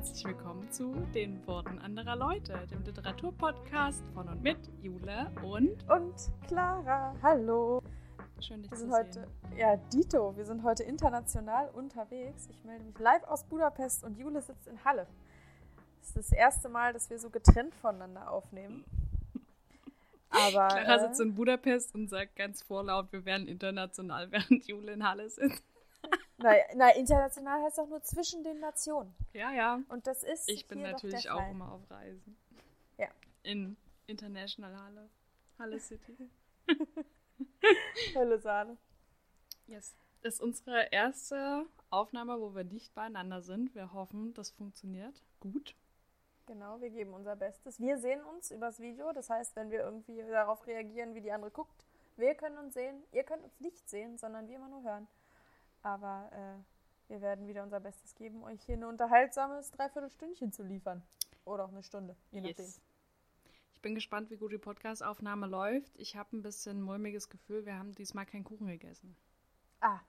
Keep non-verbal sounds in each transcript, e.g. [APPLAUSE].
herzlich willkommen zu den Worten anderer Leute, dem Literaturpodcast von und mit Jule und und Clara. Hallo. schön dich Wir zu sind heute, sehen. ja, Dito, wir sind heute international unterwegs. Ich melde mich live aus Budapest und Jule sitzt in Halle. Das ist das erste Mal, dass wir so getrennt voneinander aufnehmen. [LAUGHS] Aber Clara äh, sitzt in Budapest und sagt ganz vorlaut, wir werden international, [LAUGHS] während Jule in Halle sitzt. Nein, nein, international heißt doch nur zwischen den Nationen. Ja, ja. Und das ist Ich bin natürlich auch Fall. immer auf Reisen. Ja. In International Halle. Halle City. [LAUGHS] [LAUGHS] Hölle Sahne. Yes. Das ist unsere erste Aufnahme, wo wir nicht beieinander sind. Wir hoffen, das funktioniert gut. Genau, wir geben unser Bestes. Wir sehen uns übers Video. Das heißt, wenn wir irgendwie darauf reagieren, wie die andere guckt, wir können uns sehen. Ihr könnt uns nicht sehen, sondern wir immer nur hören. Aber äh, wir werden wieder unser Bestes geben, euch hier ein unterhaltsames Dreiviertelstündchen zu liefern. Oder auch eine Stunde, je nachdem. Yes. Ich bin gespannt, wie gut die Podcast-Aufnahme läuft. Ich habe ein bisschen mulmiges Gefühl, wir haben diesmal keinen Kuchen gegessen. Ah,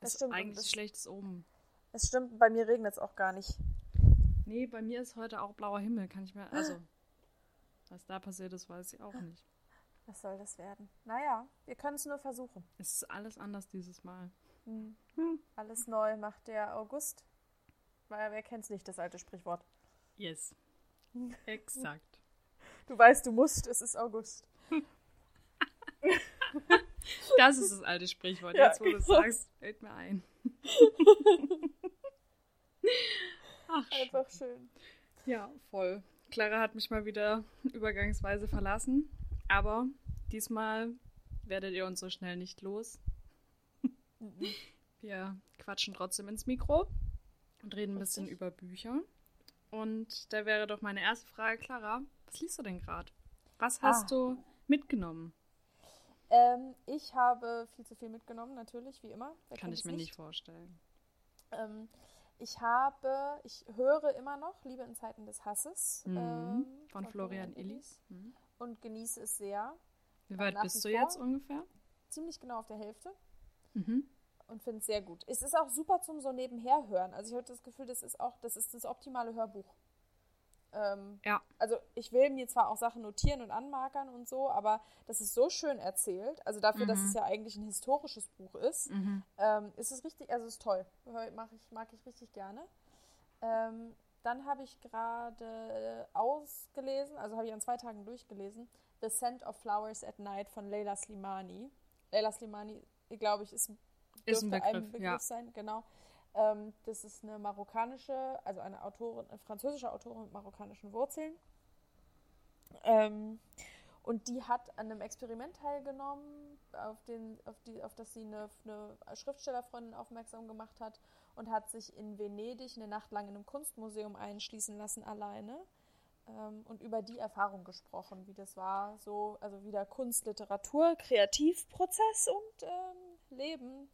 Das das ist stimmt. Eigentlich das, schlechtes Omen. es stimmt, bei mir regnet es auch gar nicht. Nee, bei mir ist heute auch blauer Himmel. Kann ich mir. Also, was da passiert ist, weiß ich auch nicht. Was soll das werden? Naja, wir können es nur versuchen. Es ist alles anders dieses Mal. Hm. Hm. Alles neu macht der August. Weil wer kennt's nicht, das alte Sprichwort. Yes. [LAUGHS] Exakt. Du weißt, du musst, es ist August. [LAUGHS] Das ist das alte Sprichwort. Ja, Jetzt, wo du es genau. sagst, fällt mir ein. [LAUGHS] Ach, Einfach schön. Ja, voll. Clara hat mich mal wieder übergangsweise verlassen, aber diesmal werdet ihr uns so schnell nicht los. Wir quatschen trotzdem ins Mikro und reden ein bisschen über Bücher. Und da wäre doch meine erste Frage, Clara, was liest du denn gerade? Was hast Ah. du mitgenommen? Ähm, ich habe viel zu viel mitgenommen, natürlich, wie immer. Wer Kann ich mir nicht vorstellen. Ähm, ich habe, ich höre immer noch Liebe in Zeiten des Hasses Mhm. ähm, Von Florian Illis. Mhm. und genieße es sehr. Wie weit bist du vor. jetzt ungefähr? Ziemlich genau auf der Hälfte Mhm. und finde es sehr gut. Es ist auch super zum so nebenher hören. Also ich habe das Gefühl, das ist auch, das ist das optimale Hörbuch. Ähm, Ja. also ich will mir zwar auch Sachen notieren und anmarkern und so, aber das ist so schön erzählt. Also dafür, dass Mhm. es ja eigentlich ein historisches Buch ist, Mhm. ähm, ist es richtig, also es ist toll. Mag ich, mag ich richtig gerne. Ähm, dann habe ich gerade ausgelesen, also habe ich an zwei Tagen durchgelesen, The Scent of Flowers at Night von Leila Slimani. Leila Slimani, glaube ich, ist, Ist ein Begriff, Begriff ja. sein, genau. Ähm, das ist eine marokkanische, also eine Autorin, eine französische Autorin mit marokkanischen Wurzeln. Ähm, und die hat an einem Experiment teilgenommen, auf, den, auf, die, auf das sie eine, eine Schriftstellerfreundin aufmerksam gemacht hat und hat sich in Venedig eine Nacht lang in einem Kunstmuseum einschließen lassen, alleine. Ähm, und über die Erfahrung gesprochen, wie das war, so, also wieder Kunst, Literatur, Kreativprozess und ähm, Leben.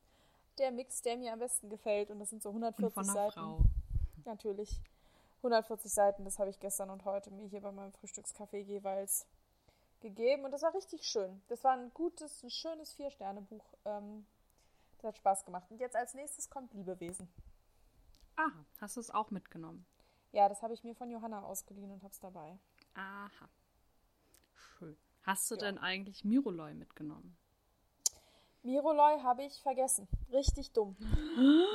Der Mix, der mir am besten gefällt. Und das sind so 140 Und von Seiten. Frau. Natürlich. 140 Seiten, das habe ich gestern und heute mir hier bei meinem Frühstückskaffee jeweils gegeben. Und das war richtig schön. Das war ein gutes, ein schönes Vier-Sterne-Buch. Ähm, das hat Spaß gemacht. Und jetzt als nächstes kommt Liebewesen. Aha, hast du es auch mitgenommen? Ja, das habe ich mir von Johanna ausgeliehen und habe es dabei. Aha. Schön. Hast du Ja. denn eigentlich Miroloi mitgenommen? Miroloi habe ich vergessen. Richtig dumm.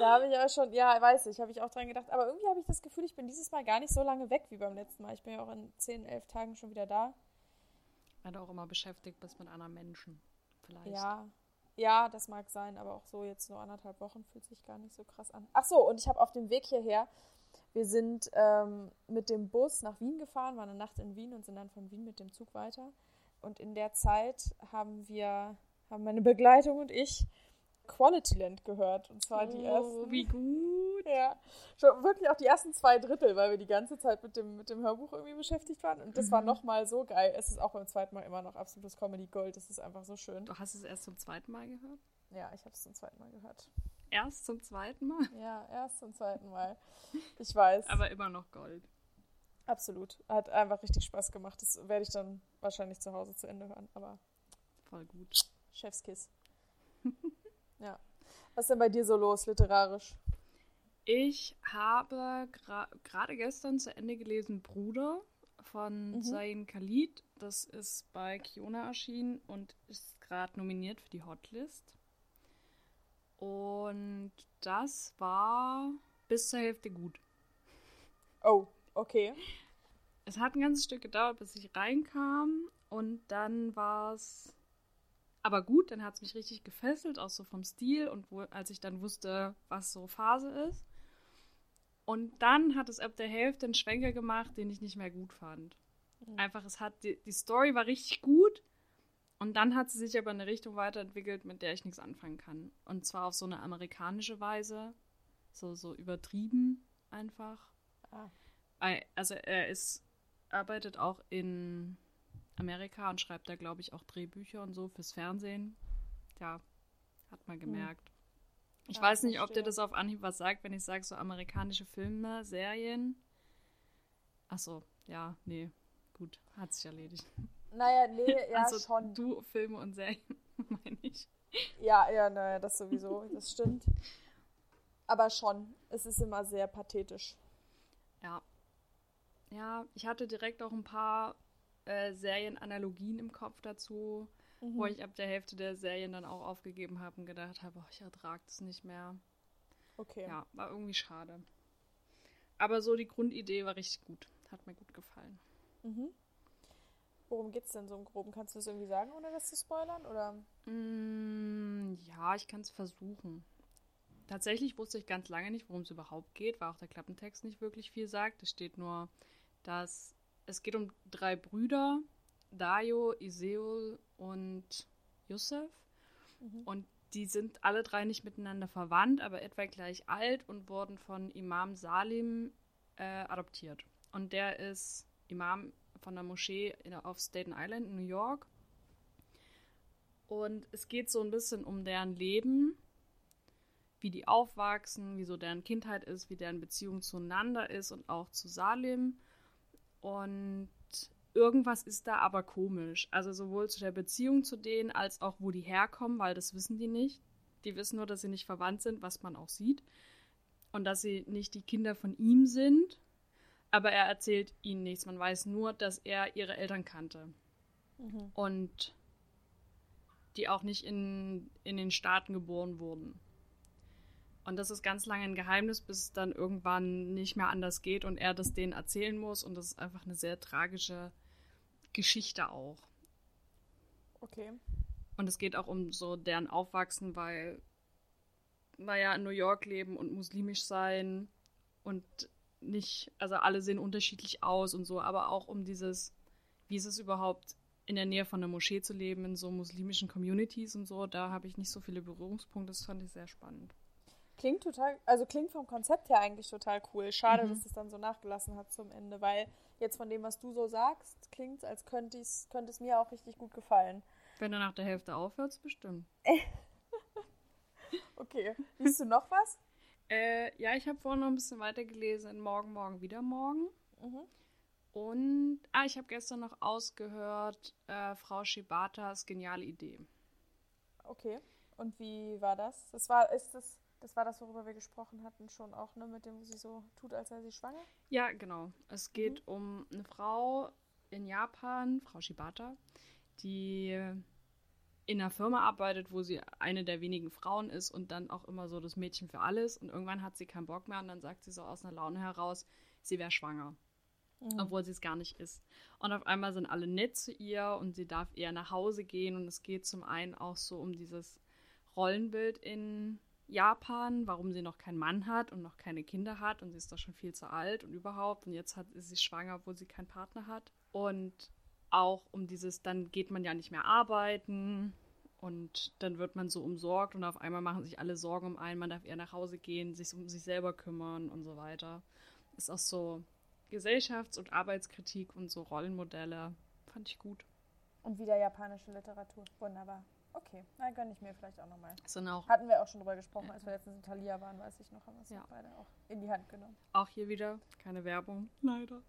da habe ich ja schon, ja, weiß ich, habe ich auch dran gedacht. Aber irgendwie habe ich das Gefühl, ich bin dieses Mal gar nicht so lange weg wie beim letzten Mal. Ich bin ja auch in 10, 11 Tagen schon wieder da. Weil du auch immer beschäftigt bist mit anderen Menschen. Vielleicht. Ja, ja, das mag sein, aber auch so jetzt nur anderthalb Wochen fühlt sich gar nicht so krass an. Ach so, und ich habe auf dem Weg hierher, wir sind ähm, mit dem Bus nach Wien gefahren, waren eine Nacht in Wien und sind dann von Wien mit dem Zug weiter. Und in der Zeit haben wir, haben meine Begleitung und ich Qualityland gehört. Und zwar die Oh, ersten. wie gut. Ja, schon wirklich auch die ersten zwei Drittel, weil wir die ganze Zeit mit dem, mit dem Hörbuch irgendwie beschäftigt waren. Und das war Mhm. nochmal so geil. Es ist auch beim zweiten Mal immer noch absolutes Comedy Gold. Das ist einfach so schön. Du hast es erst zum zweiten Mal gehört? Ja, ich habe es zum zweiten Mal gehört. Erst zum zweiten Mal? Ja, erst zum zweiten Mal. Ich weiß. Aber immer noch Gold. Absolut. Hat einfach richtig Spaß gemacht. Das werde ich dann wahrscheinlich zu Hause zu Ende hören. Aber Voll gut. Chefskiss. [LAUGHS] ja. Was ist denn bei dir so los, literarisch? Ich habe gerade gra gestern zu Ende gelesen Bruder von mhm. Zayn Khalid. Das ist bei Kiona erschienen und ist gerade nominiert für die Hotlist. Und das war bis zur Hälfte gut. Oh, okay. Es hat ein ganzes Stück gedauert, bis ich reinkam. Und dann war es aber gut, dann hat es mich richtig gefesselt, auch so vom Stil und wo, als ich dann wusste, was so Phase ist. Und dann hat es ab der Hälfte einen Schwenker gemacht, den ich nicht mehr gut fand. Mhm. Einfach, es hat, die, die Story war richtig gut und dann hat sie sich aber in eine Richtung weiterentwickelt, mit der ich nichts anfangen kann. Und zwar auf so eine amerikanische Weise, so, so übertrieben einfach. Ah. Also er ist, arbeitet auch in Amerika und schreibt da, glaube ich, auch Drehbücher und so fürs Fernsehen. Ja, hat man hm. gemerkt. Ich ja, weiß nicht, verstehe. ob dir das auf Anhieb was sagt, wenn ich sage, so amerikanische Filme, Serien. Achso, ja, nee, gut, hat sich erledigt. Naja, nee, [LAUGHS] ja, also, schon. Du, Filme und Serien, [LAUGHS] meine ich. Ja, ja, naja, das sowieso, das stimmt. Aber schon, es ist immer sehr pathetisch. Ja. Ja, ich hatte direkt auch ein paar äh, Serienanalogien im Kopf dazu mhm. wo ich ab der Hälfte der Serien dann auch aufgegeben habe und gedacht habe, oh, ich ertrage das nicht mehr. Okay. Ja, war irgendwie schade. Aber so die Grundidee war richtig gut. Hat mir gut gefallen. Mhm. Worum geht's denn so im Groben? Kannst du das irgendwie sagen, ohne das zu spoilern? Oder? Mm, ja, ich kann es versuchen. Tatsächlich wusste ich ganz lange nicht, worum es überhaupt geht, weil auch der Klappentext nicht wirklich viel sagt. Es steht nur, dass es geht um drei Brüder, Dayo, Iseul und Yusuf. Mhm. Und die sind alle drei nicht miteinander verwandt, aber etwa gleich alt und wurden von Imam Salim äh, adoptiert. Und der ist Imam von der Moschee in, auf Staten Island in New York. Und es geht so ein bisschen um deren Leben, wie die aufwachsen, wie so deren Kindheit ist, wie deren Beziehung zueinander ist und auch zu Salim. Und irgendwas ist da aber komisch. Also sowohl zu der Beziehung zu denen als auch wo die herkommen, weil das wissen die nicht. Die wissen nur, dass sie nicht verwandt sind, was man auch sieht. Und dass sie nicht die Kinder von ihm sind. Aber er erzählt ihnen nichts. Man weiß nur, dass er ihre Eltern kannte. Mhm. Und die auch nicht in, in den Staaten geboren wurden. Und das ist ganz lange ein Geheimnis, bis es dann irgendwann nicht mehr anders geht und er das denen erzählen muss. Und das ist einfach eine sehr tragische Geschichte auch. Okay. Und es geht auch um so deren Aufwachsen, weil, naja, in New York leben und muslimisch sein und nicht, also alle sehen unterschiedlich aus und so, aber auch um dieses, wie ist es überhaupt in der Nähe von einer Moschee zu leben, in so muslimischen Communities und so, da habe ich nicht so viele Berührungspunkte, das fand ich sehr spannend. Klingt total, also klingt vom Konzept her eigentlich total cool. Schade, mhm. dass es dann so nachgelassen hat zum Ende, weil jetzt von dem, was du so sagst, klingt als könnte, könnte es mir auch richtig gut gefallen. Wenn du nach der Hälfte aufhörst, bestimmt. [LAUGHS] okay. Liest du noch was? Äh, ja, ich habe vorhin noch ein bisschen weiter gelesen in Morgen, Morgen, wieder Morgen. Mhm. Und, ah, ich habe gestern noch ausgehört, äh, Frau Shibatas geniale Idee. Okay. Und wie war das? Das war, ist das das war das, worüber wir gesprochen hatten, schon auch, ne, mit dem, wo sie so tut, als sei sie schwanger? Ja, genau. Es geht mhm. um eine Frau in Japan, Frau Shibata, die in einer Firma arbeitet, wo sie eine der wenigen Frauen ist und dann auch immer so das Mädchen für alles. Und irgendwann hat sie keinen Bock mehr und dann sagt sie so aus einer Laune heraus, sie wäre schwanger. Mhm. Obwohl sie es gar nicht ist. Und auf einmal sind alle nett zu ihr und sie darf eher nach Hause gehen. Und es geht zum einen auch so um dieses Rollenbild in Japan, warum sie noch keinen Mann hat und noch keine Kinder hat und sie ist doch schon viel zu alt und überhaupt und jetzt hat, ist sie schwanger, obwohl sie keinen Partner hat. Und auch um dieses, dann geht man ja nicht mehr arbeiten und dann wird man so umsorgt und auf einmal machen sich alle Sorgen um einen, man darf eher nach Hause gehen, sich um sich selber kümmern und so weiter. Ist auch so Gesellschafts- und Arbeitskritik und so Rollenmodelle. Fand ich gut. Und wieder japanische Literatur. Wunderbar. Okay, na gönne ich mir vielleicht auch nochmal. auch Hatten wir auch schon drüber gesprochen, als wir letztens in Thalia waren, weiß ich noch, haben wir es ja. beide auch in die Hand genommen. Auch hier wieder keine Werbung, leider.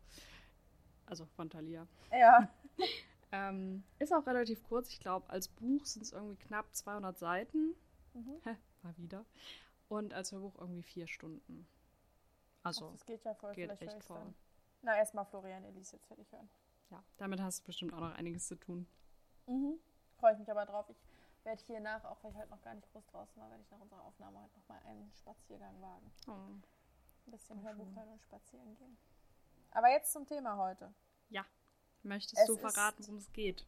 Also von Thalia. Ja. [LAUGHS] ähm, ist auch relativ kurz, ich glaube, als Buch sind es irgendwie knapp 200 Seiten. Mhm. mal wieder. Und als Hörbuch irgendwie vier Stunden. Also, Ach, das geht ja voll. geht echt voll. dann. Na, erstmal Florian Elise jetzt fertig hören. Ja, damit hast du bestimmt auch noch einiges zu tun. Mhm. Freue ich mich aber drauf. Ich werde hier nach, auch weil ich heute noch gar nicht groß draußen war, werde ich nach unserer Aufnahme heute noch mal einen Spaziergang wagen. Oh. Ein bisschen Hörbuch hören und spazieren gehen. Aber jetzt zum Thema heute. Möchtest Es du verraten, worum es geht?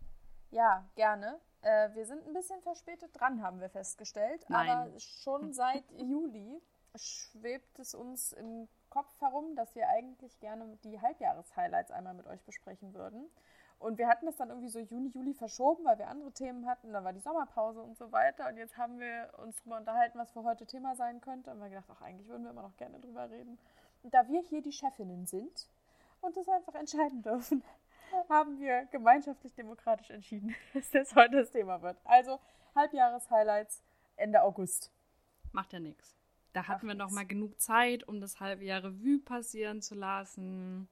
Ja, gerne. Äh, wir sind ein bisschen verspätet dran, haben wir festgestellt. Nein. Aber schon [LAUGHS] seit Juli schwebt es uns im Kopf herum, dass wir eigentlich gerne die Halbjahres-Highlights einmal mit euch besprechen würden. Und wir hatten das dann irgendwie so Juni, Juli verschoben, weil wir andere Themen hatten. Dann war die Sommerpause und so weiter. Und jetzt haben wir uns darüber unterhalten, was für heute Thema sein könnte. Und wir haben gedacht, ach, eigentlich würden wir immer noch gerne drüber reden. Und da wir hier die Chefinnen sind und das einfach entscheiden dürfen, haben wir gemeinschaftlich demokratisch entschieden, [LAUGHS] dass das heute das Thema wird. Also Halbjahres-Highlights Ende August. Macht ja nichts. Da hatten wir noch mal genug Zeit, um das halbe Jahr Revue passieren zu lassen.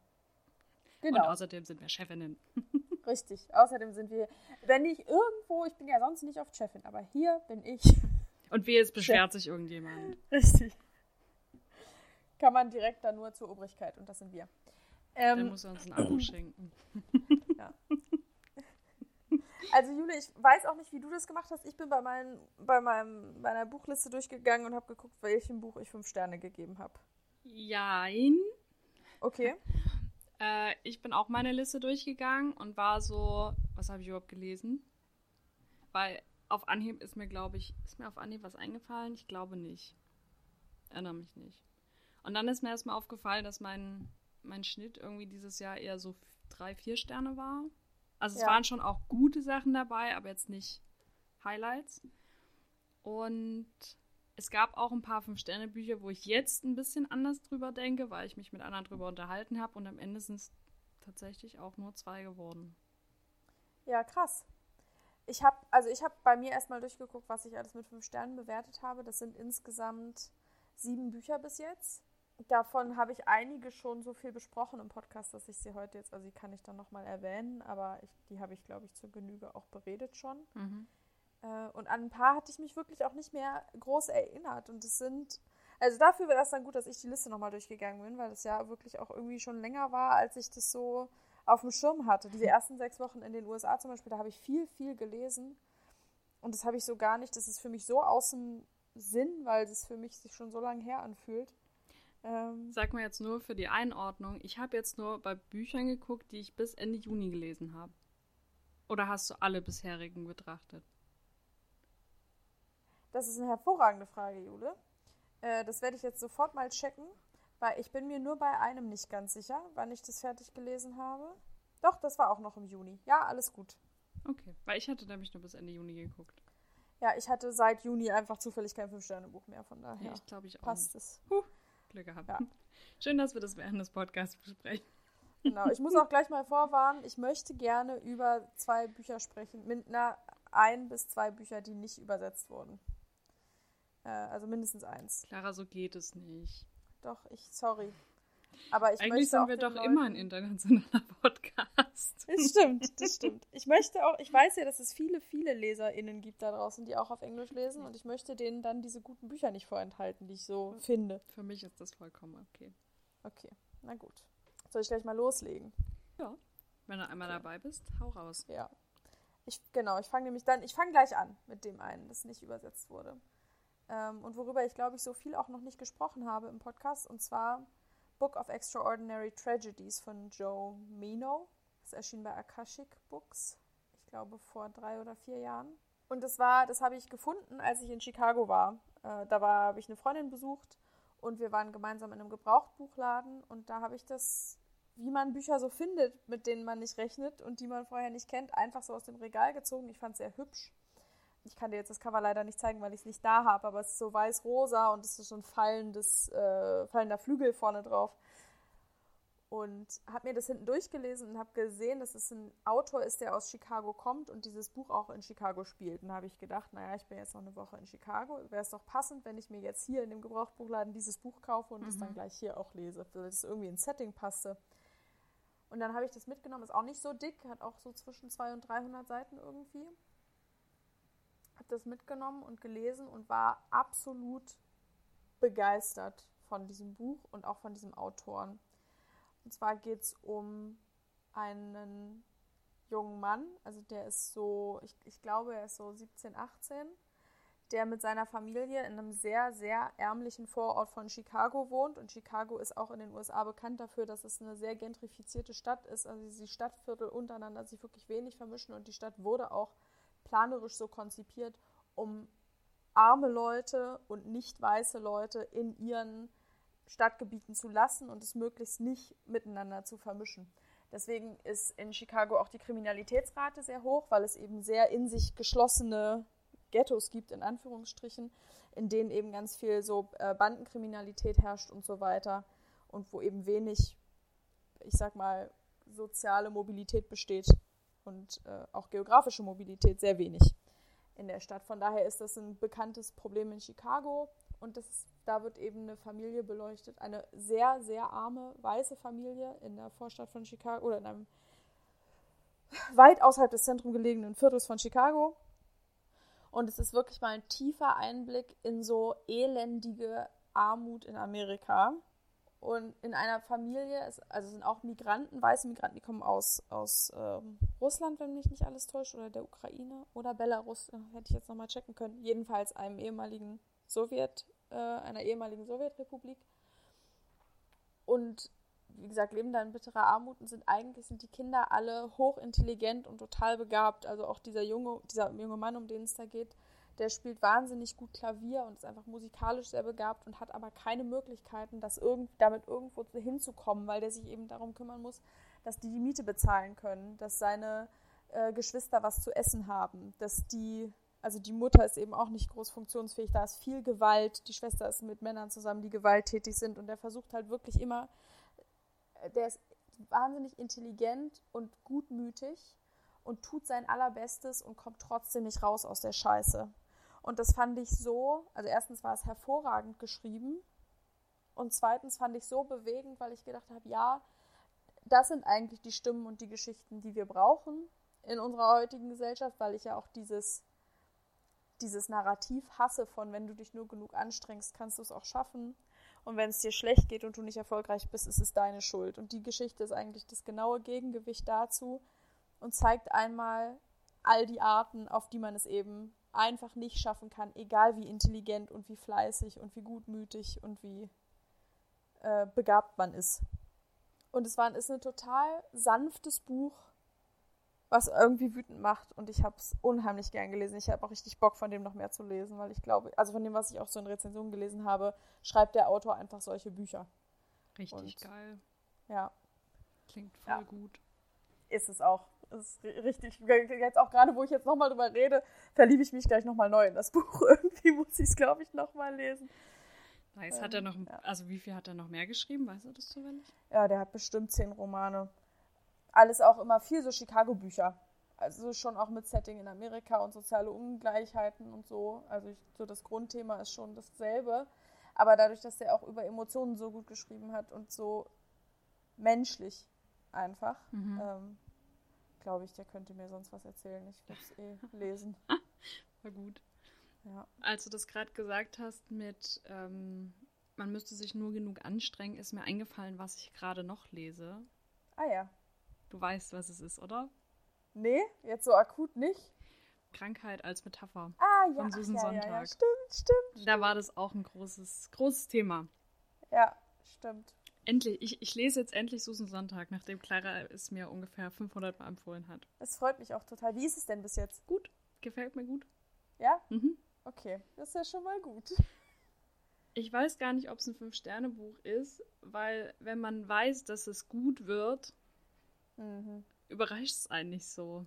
Und Genau, außerdem sind wir Chefinnen. [LAUGHS] richtig. Außerdem sind wir, wenn ich irgendwo, ich bin ja sonst nicht oft Chefin, aber hier bin ich. Und wie es beschwert sich irgendjemand. Richtig. Kann man direkt dann nur zur Obrigkeit und das sind wir. Dann Ähm, muss er uns ein Abo [CLEARS THROAT] schenken. also Jule, ich weiß auch nicht, wie du das gemacht hast. Ich bin bei, meinen, bei meinem, meiner Buchliste durchgegangen und habe geguckt, welchem Buch ich fünf Sterne gegeben habe. Jein. Okay. [LAUGHS] Äh, ich bin auch meine Liste durchgegangen und war so, was habe ich überhaupt gelesen? Weil auf Anhieb ist mir, glaube ich, ist mir auf Anhieb was eingefallen? Ich glaube nicht. Erinnere mich nicht. Und dann ist mir erstmal aufgefallen, dass mein, mein Schnitt irgendwie dieses Jahr eher so drei, vier Sterne war. Also es Ja. waren schon auch gute Sachen dabei, aber jetzt nicht Highlights. Und es gab auch ein paar Fünf-Sterne-Bücher, wo ich jetzt ein bisschen anders drüber denke, weil ich mich mit anderen drüber unterhalten habe und am Ende sind es tatsächlich auch nur zwei geworden. Ja, krass. Ich habe also ich habe bei mir erstmal durchgeguckt, was ich alles mit fünf Sternen bewertet habe. Das sind insgesamt sieben Bücher bis jetzt. Davon habe ich einige schon so viel besprochen im Podcast, dass ich sie heute jetzt, also die kann ich dann nochmal erwähnen, aber ich, die habe ich, glaube ich, zur Genüge auch beredet schon. Äh, und an ein paar hatte ich mich wirklich auch nicht mehr groß erinnert. Und es sind, also dafür wäre das dann gut, dass ich die Liste nochmal durchgegangen bin, weil das ja wirklich auch irgendwie schon länger war, als ich das so auf dem Schirm hatte. Diese ersten sechs Wochen in den USA zum Beispiel, da habe ich viel, viel gelesen. Und das habe ich so gar nicht, das ist für mich so aus dem Sinn, weil es für mich sich schon so lange her anfühlt. Ähm, Sag mal jetzt nur für die Einordnung, ich habe jetzt nur bei Büchern geguckt, die ich bis Ende Juni gelesen habe. Oder hast du alle bisherigen betrachtet? Das ist eine hervorragende Frage, Jule. Äh, das werde ich jetzt sofort mal checken, weil ich bin mir nur bei einem nicht ganz sicher, wann ich das fertig gelesen habe. Doch, das war auch noch im Juni. Ja, alles gut. Okay, weil ich hatte nämlich nur bis Ende Juni geguckt. Ja, ich hatte seit Juni einfach zufällig kein Fünf-Sterne-Buch mehr, von daher Ja, ich glaube ich auch. passt es. Nicht. Glück gehabt. Ja. [LAUGHS] Schön, dass wir das während des Podcasts besprechen. Genau, ich muss auch gleich mal vorwarnen, ich möchte gerne über zwei Bücher sprechen, mit einer ein bis zwei Bücher, die nicht übersetzt wurden. Äh, also mindestens eins. Clara, so geht es nicht. Doch, ich, sorry. Aber ich Eigentlich möchte sind wir doch immer ein Leuten- internationaler [LAUGHS] Podcast. Das stimmt, das stimmt. Ich möchte auch, ich weiß ja, dass es viele, viele LeserInnen gibt da draußen, die auch auf Englisch lesen und ich möchte denen dann diese guten Bücher nicht vorenthalten, die ich so finde. Für mich ist das vollkommen okay. Okay, na gut. Soll ich gleich mal loslegen? Ja. Wenn du einmal Okay. dabei bist, hau raus. Ja. Ich, genau, ich fange nämlich dann, ich fange gleich an mit dem einen, das nicht übersetzt wurde. Ähm, und worüber ich, glaube ich, so viel auch noch nicht gesprochen habe im Podcast, und zwar Book of Extraordinary Tragedies von Joe Meno. Das erschien bei Akashic Books, ich glaube vor drei oder vier Jahren. Und das war, das habe ich gefunden, als ich in Chicago war. Äh, da war, habe ich eine Freundin besucht und wir waren gemeinsam in einem Gebrauchtbuchladen und da habe ich das wie man Bücher so findet, mit denen man nicht rechnet und die man vorher nicht kennt, einfach so aus dem Regal gezogen. Ich fand es sehr hübsch. Ich kann dir jetzt das Cover leider nicht zeigen, weil ich es nicht da habe, aber es ist so weiß-rosa und es ist so ein fallendes, äh, fallender Flügel vorne drauf. Und habe mir das hinten durchgelesen und habe gesehen, dass es ein Autor ist, der aus Chicago kommt und dieses Buch auch in Chicago spielt. Und da habe ich gedacht, naja, ich bin jetzt noch eine Woche in Chicago. Wäre es doch passend, wenn ich mir jetzt hier in dem Gebrauchtbuchladen dieses Buch kaufe und es Mhm. dann gleich hier auch lese, weil es irgendwie ins Setting passte. Und dann habe ich das mitgenommen, ist auch nicht so dick, hat auch so zwischen 200 und 300 Seiten irgendwie. Habe das mitgenommen und gelesen und war absolut begeistert von diesem Buch und auch von diesem Autoren. Und zwar geht es um einen jungen Mann, also der ist so, ich, ich glaube, er ist so 17, 18, der mit seiner Familie in einem sehr, sehr ärmlichen Vorort von Chicago wohnt. Und Chicago ist auch in den USA bekannt dafür, dass es eine sehr gentrifizierte Stadt ist. Also die Stadtviertel untereinander sich wirklich wenig vermischen und die Stadt wurde auch planerisch so konzipiert, um arme Leute und nicht weiße Leute in ihren Stadtgebieten zu lassen und es möglichst nicht miteinander zu vermischen. Deswegen ist in Chicago auch die Kriminalitätsrate sehr hoch, weil es eben sehr in sich geschlossene Ghettos gibt, in Anführungsstrichen, in denen eben ganz viel so äh, Bandenkriminalität herrscht und so weiter und wo eben wenig, ich sag mal, soziale Mobilität besteht und äh, auch geografische Mobilität sehr wenig in der Stadt. Von daher ist das ein bekanntes Problem in Chicago und das da wird eben eine Familie beleuchtet, eine sehr, sehr arme weiße Familie in der Vorstadt von Chicago oder in einem weit außerhalb des Zentrums gelegenen Viertels von Chicago. Und es ist wirklich mal ein tiefer Einblick in so elendige Armut in Amerika. Und in einer Familie, also sind auch Migranten, weiße Migranten, die kommen aus, aus ähm, Russland, wenn mich nicht alles täuscht, oder der Ukraine oder Belarus, äh, hätte ich jetzt nochmal checken können. Jedenfalls einem ehemaligen Sowjet, äh, einer ehemaligen Sowjetrepublik. Und wie gesagt, leben da in bitterer Armut und sind eigentlich sind die Kinder alle hochintelligent und total begabt. Also auch dieser junge, dieser junge Mann, um den es da geht, der spielt wahnsinnig gut Klavier und ist einfach musikalisch sehr begabt und hat aber keine Möglichkeiten, das irgend, damit irgendwo hinzukommen, weil der sich eben darum kümmern muss, dass die die Miete bezahlen können, dass seine äh, Geschwister was zu essen haben, dass die, also die Mutter ist eben auch nicht groß funktionsfähig, da ist viel Gewalt, die Schwester ist mit Männern zusammen, die gewalttätig sind und der versucht halt wirklich immer, äh, der ist wahnsinnig intelligent und gutmütig und tut sein allerbestes und kommt trotzdem nicht raus aus der Scheiße. Und das fand ich so, also erstens war es hervorragend geschrieben und zweitens fand ich so bewegend, weil ich gedacht habe, ja, das sind eigentlich die Stimmen und die Geschichten, die wir brauchen in unserer heutigen Gesellschaft, weil ich ja auch dieses, dieses Narrativ hasse von, wenn du dich nur genug anstrengst, kannst du es auch schaffen. Und wenn es dir schlecht geht und du nicht erfolgreich bist, ist es deine Schuld. Und die Geschichte ist eigentlich das genaue Gegengewicht dazu und zeigt einmal all die Arten, auf die man es eben einfach nicht schaffen kann, egal wie intelligent und wie fleißig und wie gutmütig und wie äh, begabt man ist. Und es war, ist ein total sanftes Buch, was irgendwie wütend macht. Und ich habe es unheimlich gern gelesen. Ich habe auch richtig Bock, von dem noch mehr zu lesen, weil ich glaube, also von dem, was ich auch so in Rezensionen gelesen habe, schreibt der Autor einfach solche Bücher. Richtig und, geil. Ja. Klingt voll ja. gut. Ist es auch. Das ist richtig. Jetzt auch gerade, wo ich jetzt nochmal drüber rede, verliebe ich mich gleich nochmal neu in das [LAUGHS] Buch. Irgendwie muss ich es, glaube ich, nochmal lesen. Nice. Ähm, hat er noch, ja. also wie viel hat er noch mehr geschrieben? Weißt du das zufällig? Ja, der hat bestimmt zehn Romane. Alles auch immer viel so Chicago-Bücher. Also schon auch mit Setting in Amerika und soziale Ungleichheiten und so. Also ich, so das Grundthema ist schon dasselbe. Aber dadurch, dass er auch über Emotionen so gut geschrieben hat und so menschlich einfach, mhm. ähm, glaube ich, der könnte mir sonst was erzählen. Ich würde es eh [LAUGHS] lesen. War gut. Ja. Als du das gerade gesagt hast mit, ähm, man müsste sich nur genug anstrengen, ist mir eingefallen, was ich gerade noch lese. Ah ja. Du weißt, was es ist, oder? Nee, jetzt so akut nicht. Krankheit als Metapher. Ah, ja. Von Susan ja, Sonntag. Ja, ja. Stimmt, stimmt. Da war das auch ein großes, großes Thema. Ja, stimmt. Endlich, ich, ich lese jetzt endlich Susan Sonntag, nachdem Clara es mir ungefähr 500 Mal empfohlen hat. Es freut mich auch total. Wie ist es denn bis jetzt? Gut, gefällt mir gut. Ja? Mhm. Okay, das ist ja schon mal gut. Ich weiß gar nicht, ob es ein Fünf-Sterne-Buch ist, weil wenn man weiß, dass es gut wird, mhm. überrascht es einen nicht so.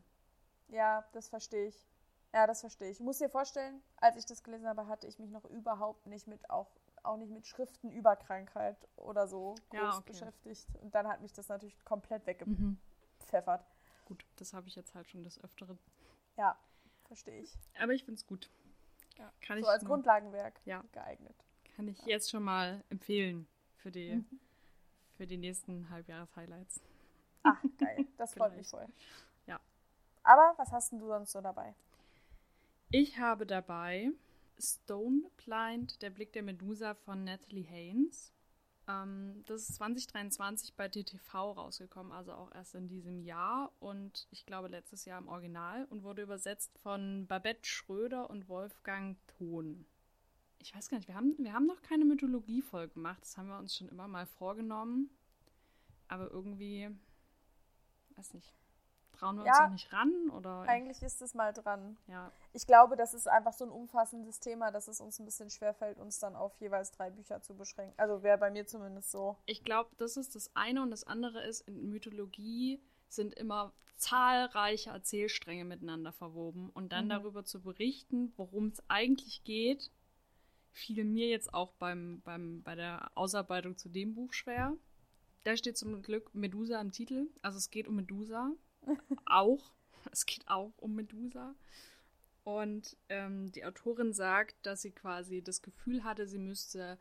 Ja, das verstehe ich. Ja, das verstehe ich. Ich muss dir vorstellen, als ich das gelesen habe, hatte ich mich noch überhaupt nicht mit auch auch nicht mit Schriften über Krankheit oder so groß ja, okay. beschäftigt. Und dann hat mich das natürlich komplett weggepfeffert. Mhm. Gut, das habe ich jetzt halt schon des Öfteren. Ja, verstehe ich. Aber ich finde es gut. Ja. Kann so als nur, Grundlagenwerk ja. geeignet. Kann ich jetzt schon mal empfehlen für die, mhm. für die nächsten Halbjahres-Highlights. Ach, geil. [LAUGHS] Das freut mich voll. Ja. Aber was hast denn du sonst so dabei? Ich habe dabei Stone Blind, der Blick der Medusa von Natalie Haynes. Ähm, das ist 2023 bei DTV rausgekommen, also auch erst in diesem Jahr und ich glaube letztes Jahr im Original und wurde übersetzt von Babette Schröder und Wolfgang Thon. Ich weiß gar nicht, wir haben, wir haben noch keine Mythologie-Folge gemacht, das haben wir uns schon immer mal vorgenommen, aber irgendwie, weiß nicht, trauen wir uns Ja, noch nicht ran oder Eigentlich ist es mal dran. ja. Ich glaube, das ist einfach so ein umfassendes Thema, dass es uns ein bisschen schwerfällt, uns dann auf jeweils drei Bücher zu beschränken. Also wäre bei mir zumindest so. Ich glaube, das ist das eine und das andere ist, in Mythologie sind immer zahlreiche Erzählstränge miteinander verwoben und dann Mhm. darüber zu berichten, worum es eigentlich geht, fiel mir jetzt auch beim, beim, bei der Ausarbeitung zu dem Buch schwer. Da steht zum Glück Medusa im Titel, also es geht um Medusa. Auch. Es geht auch um Medusa. Und ähm, die Autorin sagt, dass sie quasi das Gefühl hatte, sie müsste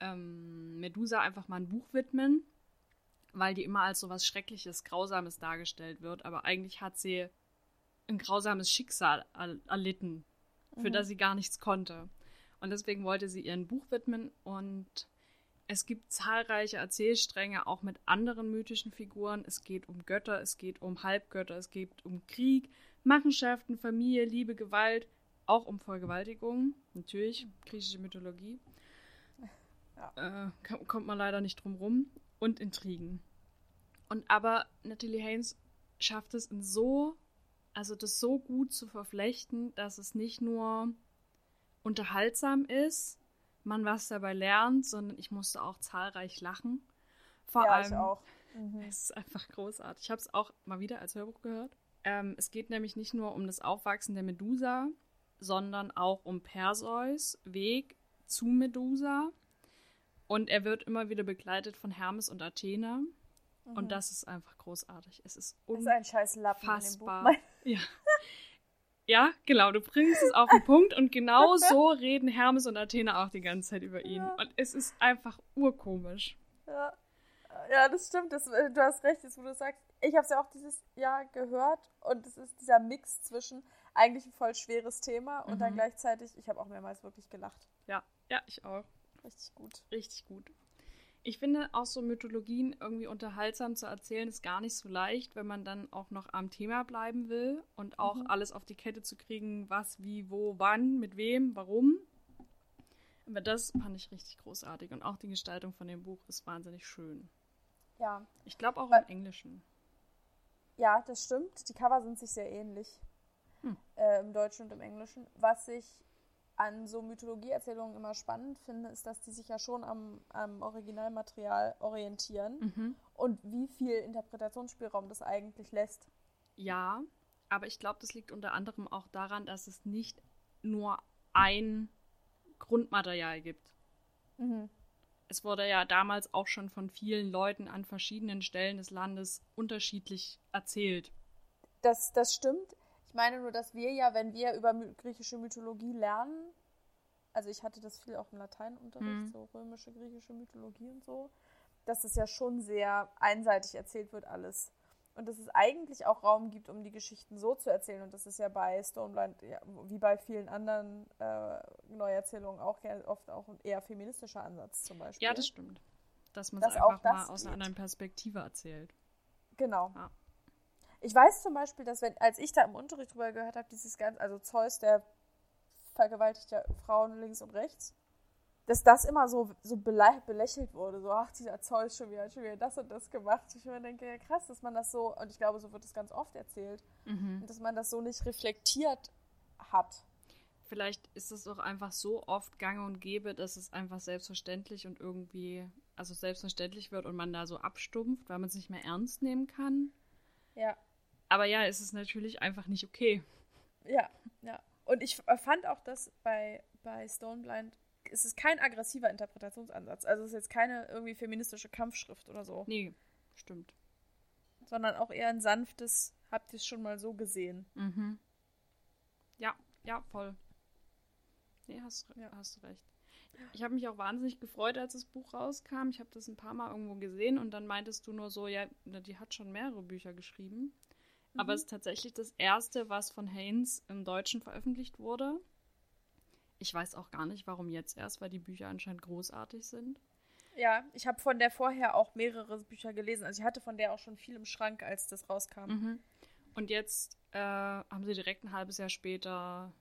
ähm, Medusa einfach mal ein Buch widmen, weil die immer als so was Schreckliches, Grausames dargestellt wird. Aber eigentlich hat sie ein grausames Schicksal er erlitten, für Mhm. das sie gar nichts konnte. Und deswegen wollte sie ihr ein Buch widmen und es gibt zahlreiche Erzählstränge, auch mit anderen mythischen Figuren. Es geht um Götter, es geht um Halbgötter, es geht um Krieg, Machenschaften, Familie, Liebe, Gewalt, auch um Vergewaltigung. Natürlich, griechische Mythologie. Äh, kann- kommt man leider nicht drum rum. Und Intrigen. Und aber Natalie Haynes schafft es in so, also das so gut zu verflechten, dass es nicht nur unterhaltsam ist, man was dabei lernt, sondern ich musste auch zahlreich lachen. Vor ja, allem, ich auch. [LAUGHS] Mhm. es ist einfach großartig. Ich habe es auch mal wieder als Hörbuch gehört. Ähm, es geht nämlich nicht nur um das Aufwachsen der Medusa, sondern auch um Perseus Weg zu Medusa. Und er wird immer wieder begleitet von Hermes und Athene. Und das ist einfach großartig. Es ist Das ist ein scheiß Lappen in dem Buch. unfassbar. Ja. [LAUGHS] ja, genau. Du bringst es auf den [LAUGHS] Punkt. Und genau so reden Hermes und Athene auch die ganze Zeit über ihn. Ja. Und es ist einfach urkomisch. Ja. ja, das stimmt. Das, äh, du hast recht, jetzt, wo du sagst. Ich habe es ja auch dieses Jahr gehört und es ist dieser Mix zwischen eigentlich ein voll schweres Thema und dann Mhm. gleichzeitig, ich habe auch mehrmals wirklich gelacht. Ja, ja, ich auch. Richtig gut. Richtig gut. Ich finde auch so Mythologien irgendwie unterhaltsam zu erzählen, ist gar nicht so leicht, wenn man dann auch noch am Thema bleiben will und auch Mhm. alles auf die Kette zu kriegen, was, wie, wo, wann, mit wem, warum. Aber das fand ich richtig großartig und auch die Gestaltung von dem Buch ist wahnsinnig schön. Ja. Ich glaube auch Weil- im Englischen. Ja, das stimmt. Die Cover sind sich sehr ähnlich. Hm. Äh, Im Deutschen und im Englischen. Was ich an so Mythologieerzählungen immer spannend finde, ist, dass die sich ja schon am, am Originalmaterial orientieren Mhm. und wie viel Interpretationsspielraum das eigentlich lässt. Ja, aber ich glaube, das liegt unter anderem auch daran, dass es nicht nur ein Grundmaterial gibt. Mhm. Es wurde ja damals auch schon von vielen Leuten an verschiedenen Stellen des Landes unterschiedlich erzählt. Das, das stimmt. Ich meine nur, dass wir ja, wenn wir über griechische Mythologie lernen, also ich hatte das viel auch im Lateinunterricht, Mhm. so römische, griechische Mythologie und so, dass es ja schon sehr einseitig erzählt wird alles. Und dass es eigentlich auch Raum gibt, um die Geschichten so zu erzählen. Und das ist ja bei Stoneblind, ja, wie bei vielen anderen äh, Neuerzählungen auch oft auch ein eher feministischer Ansatz zum Beispiel. Ja, das stimmt. Dass man es einfach mal das aus einer anderen Perspektive erzählt. Genau. Ja. Ich weiß zum Beispiel, dass wenn, als ich da im Unterricht drüber gehört habe, dieses ganze, also Zeus, der vergewaltigt ja Frauen links und rechts, dass das immer so, so belä belächelt wurde, so, ach, dieser Zeus schon wieder, schon wieder das und das gemacht. Ich mir denke, ja krass, dass man das so, und ich glaube, so wird es ganz oft erzählt, Mhm. dass man das so nicht reflektiert hat. Vielleicht ist es auch einfach so oft gang und gäbe, dass es einfach selbstverständlich und irgendwie, also selbstverständlich wird und man da so abstumpft, weil man es nicht mehr ernst nehmen kann. Ja. Aber ja, es ist natürlich einfach nicht okay. Ja, ja. Und ich fand auch, dass bei, bei Stoneblind es ist kein aggressiver Interpretationsansatz. Also es ist jetzt keine irgendwie feministische Kampfschrift oder so. Nee, stimmt. sondern auch eher ein sanftes, habt ihr es schon mal so gesehen. Mhm. Ja, ja, voll. Nee, hast, Ja. hast du recht. Ich habe mich auch wahnsinnig gefreut, als das Buch rauskam. Ich habe das ein paar Mal irgendwo gesehen und dann meintest du nur so, ja, die hat schon mehrere Bücher geschrieben. Aber es ist tatsächlich das erste, was von Haynes im Deutschen veröffentlicht wurde. Ich weiß auch gar nicht, warum jetzt erst, weil die Bücher anscheinend großartig sind. Ja, ich habe von der vorher auch mehrere Bücher gelesen. Also ich hatte von der auch schon viel im Schrank, als das rauskam. Mhm. Und jetzt äh, haben sie direkt ein halbes Jahr später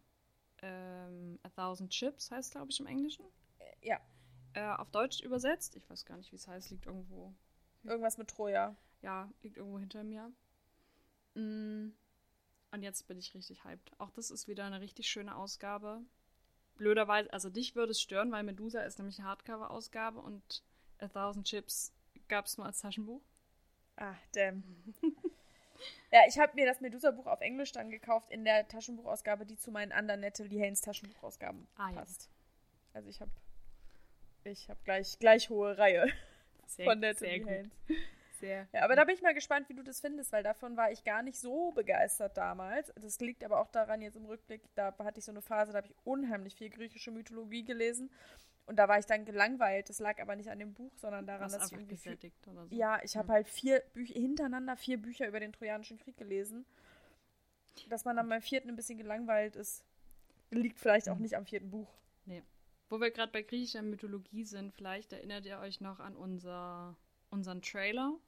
ähm, A Thousand Chips, heißt glaube ich im Englischen. Äh, ja. Äh, auf Deutsch übersetzt. Ich weiß gar nicht, wie es heißt, liegt irgendwo. Irgendwas mit Troja. Ja, liegt irgendwo hinter mir. Mm. Und jetzt bin ich richtig hyped. Auch das ist wieder eine richtig schöne Ausgabe. Blöderweise, also dich würde es stören, weil Medusa ist nämlich eine Hardcover-Ausgabe und A Thousand Chips gab es nur als Taschenbuch. Ah, damn. [LAUGHS] ja, ich habe mir das Medusa-Buch auf Englisch dann gekauft in der Taschenbuchausgabe, die zu meinen anderen Natalie Haynes Taschenbuchausgaben ah, passt. Ja. Also ich habe ich habe gleich, gleich hohe Reihe sehr, von Natalie Haynes. Sehr. Ja, aber da bin ich mal gespannt, wie du das findest, weil davon war ich gar nicht so begeistert damals. Das liegt aber auch daran, jetzt im Rückblick, da hatte ich so eine Phase, da habe ich unheimlich viel griechische Mythologie gelesen. Und da war ich dann gelangweilt. Das lag aber nicht an dem Buch, sondern daran, dass ich irgendwie. Viel, oder so. Ja, ich habe halt vier Bücher hintereinander vier Bücher über den Trojanischen Krieg gelesen. Dass man dann beim vierten ein bisschen gelangweilt ist, liegt vielleicht auch mhm. nicht am vierten Buch. Nee. Wo wir gerade bei griechischer Mythologie sind, vielleicht erinnert ihr euch noch an unser, unseren Trailer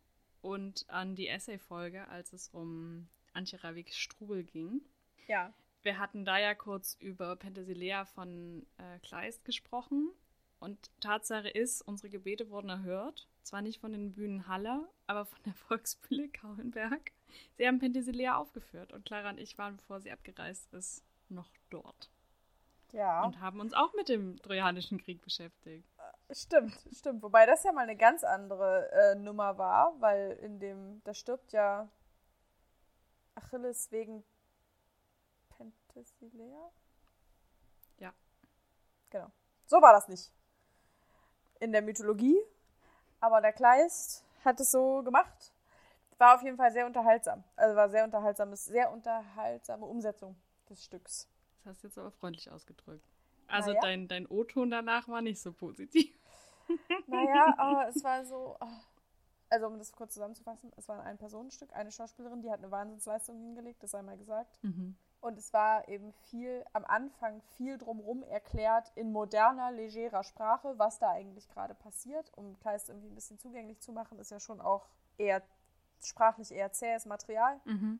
und an die Essay-Folge, als es um Antje Ravik Strubel ging. Ja. Wir hatten da ja kurz über Penthesilea von äh, Kleist gesprochen. Und Tatsache ist, unsere Gebete wurden erhört. Zwar nicht von den Bühnen Halle, aber von der [LAUGHS] Volksbühne Kauenberg. Sie haben Penthesilea aufgeführt und Clara und ich waren, bevor sie abgereist ist, noch dort. Ja. Und haben uns auch mit dem Trojanischen Krieg beschäftigt. Stimmt, stimmt. Wobei das ja mal eine ganz andere äh, Nummer war, weil in dem, da stirbt ja Achilles wegen Penthesilea. Ja. Genau. So war das nicht. In der Mythologie. Aber der Kleist hat es so gemacht. War auf jeden Fall sehr unterhaltsam. Also war sehr unterhaltsames, sehr unterhaltsame Umsetzung des Stücks. Das hast du jetzt aber freundlich ausgedrückt. Also naja. dein, dein O-Ton danach war nicht so positiv. [LAUGHS] Naja, aber es war so. Oh. Also, um das kurz zusammenzufassen, es war ein Ein-Personenstück, eine Schauspielerin, die hat eine Wahnsinnsleistung hingelegt, das sei mal gesagt. Mhm. Und es war eben viel, am Anfang viel drumherum erklärt in moderner, legerer Sprache, was da eigentlich gerade passiert, um Kleist irgendwie ein bisschen zugänglich zu machen, ist ja schon auch eher sprachlich eher zähes Material. Mhm.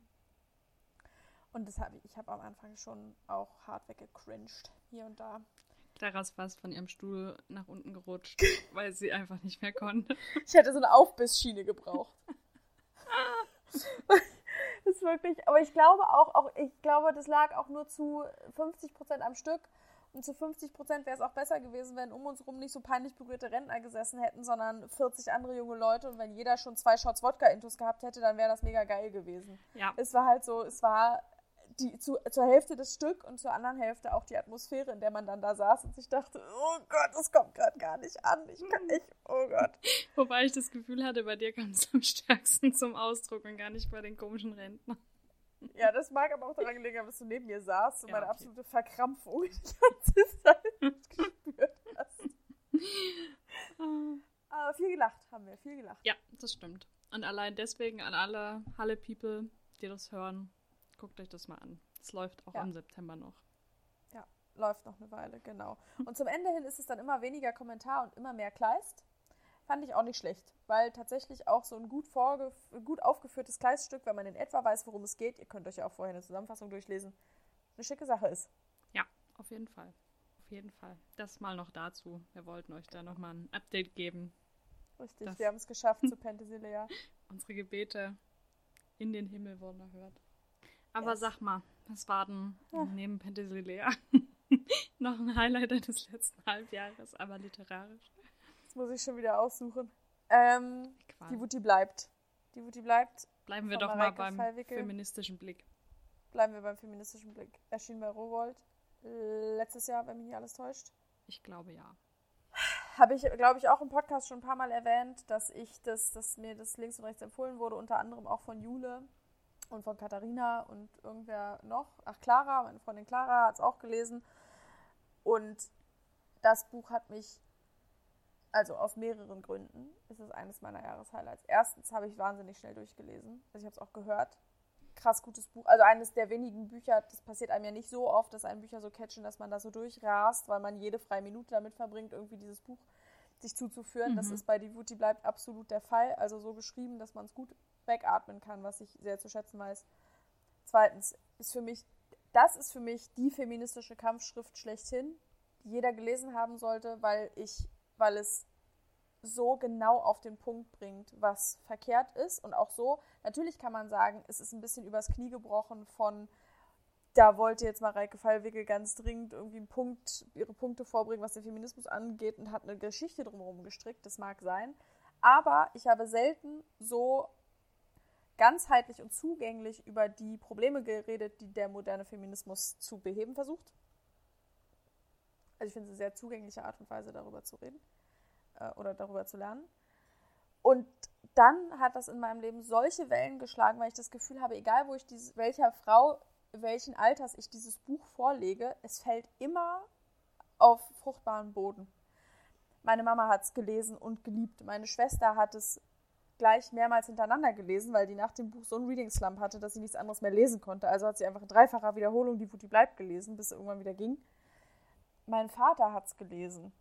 Und das hab ich, ich habe am Anfang schon auch hart weggecringed, hier und da. Clara ist fast von ihrem Stuhl nach unten gerutscht, [LAUGHS] weil sie einfach nicht mehr konnte. Ich hätte so eine Aufbissschiene gebraucht. das [LAUGHS] ist wirklich, aber ich glaube auch, auch, ich glaube, das lag auch nur zu 50 Prozent am Stück. Und zu 50 Prozent wäre es auch besser gewesen, wenn um uns rum nicht so peinlich berührte Rentner gesessen hätten, sondern 40 andere junge Leute. Und wenn jeder schon zwei Shots Wodka-Intus gehabt hätte, dann wäre das mega geil gewesen. Ja. Es war halt so, es war die, zu, zur Hälfte das Stück und zur anderen Hälfte auch die Atmosphäre, in der man dann da saß und sich dachte, oh Gott, das kommt gerade gar nicht an. Ich kann nicht, oh Gott. [LAUGHS] Wobei ich das Gefühl hatte, bei dir kam es am stärksten zum Ausdruck und gar nicht bei den komischen Rentnern. Ja, das mag aber auch daran gelegen, dass du neben mir saßt und ja, meine okay. absolute Verkrampfung [LAUGHS] die ganze Zeit [LAUGHS] gespürt hast. aber viel gelacht haben wir, viel gelacht. Ja, das stimmt. Und allein deswegen an alle Halle-People, die das hören, Guckt euch das mal an. Es läuft auch ja. im September noch. Ja, läuft noch eine Weile, genau. Und zum Ende hin ist es dann immer weniger Kommentar und immer mehr Kleist. Fand ich auch nicht schlecht, weil tatsächlich auch so ein gut, gut aufgeführtes Kleiststück, wenn man in etwa weiß, worum es geht, ihr könnt euch ja auch vorher eine Zusammenfassung durchlesen, eine schicke Sache ist. Ja, auf jeden Fall. Auf jeden Fall. Das mal noch dazu. Wir wollten euch da nochmal ein Update geben. Richtig, wir haben es geschafft zu Penthesilea. [LAUGHS] Unsere Gebete in den Himmel wurden erhört. Aber yes. sag mal, was war denn ja. neben Penthesilea [LAUGHS] noch ein Highlight des letzten Halbjahres, aber literarisch? Das muss ich schon wieder aussuchen. Ähm, die Wutti bleibt. Die Wutti bleibt. Bleiben wir doch Mareike mal beim Fallwickel. feministischen Blick. Bleiben wir beim feministischen Blick. Erschien bei Rowold letztes Jahr, wenn mich nicht alles täuscht. Ich glaube ja. Habe ich, glaube ich, auch im Podcast schon ein paar Mal erwähnt, dass ich das, dass mir das links und rechts empfohlen wurde, unter anderem auch von Jule, und von Katharina und irgendwer noch. Ach, Clara, meine Freundin Clara hat es auch gelesen. Und das Buch hat mich, also aus mehreren Gründen, ist es eines meiner Jahreshighlights. Erstens habe ich wahnsinnig schnell durchgelesen. Also ich habe es auch gehört. krass gutes Buch. Also eines der wenigen Bücher, das passiert einem ja nicht so oft, dass ein Bücher so catchen, dass man da so durchrast, weil man jede freie Minute damit verbringt, irgendwie dieses Buch sich zuzuführen. Mhm. Das ist bei die bleibt absolut der Fall. Also so geschrieben, dass man es gut wegatmen kann, was ich sehr zu schätzen weiß. Zweitens ist für mich, das ist für mich die feministische Kampfschrift schlechthin, die jeder gelesen haben sollte, weil ich, weil es so genau auf den Punkt bringt, was verkehrt ist. Und auch so, natürlich kann man sagen, es ist ein bisschen übers Knie gebrochen von, da wollte jetzt Mareike Fallwickel ganz dringend irgendwie einen Punkt, ihre Punkte vorbringen, was den Feminismus angeht und hat eine Geschichte drumherum gestrickt. Das mag sein. Aber ich habe selten so ganzheitlich und zugänglich über die Probleme geredet, die der moderne Feminismus zu beheben versucht. Also ich finde es eine sehr zugängliche Art und Weise, darüber zu reden äh, oder darüber zu lernen. Und dann hat das in meinem Leben solche Wellen geschlagen, weil ich das Gefühl habe, egal wo ich diese, welcher Frau, welchen Alters ich dieses Buch vorlege, es fällt immer auf fruchtbaren Boden. Meine Mama hat es gelesen und geliebt. Meine Schwester hat es gleich mehrmals hintereinander gelesen, weil die nach dem Buch so einen Reading Slump hatte, dass sie nichts anderes mehr lesen konnte. Also hat sie einfach in dreifacher Wiederholung die Wut, die bleibt gelesen, bis es irgendwann wieder ging. Mein Vater hat es gelesen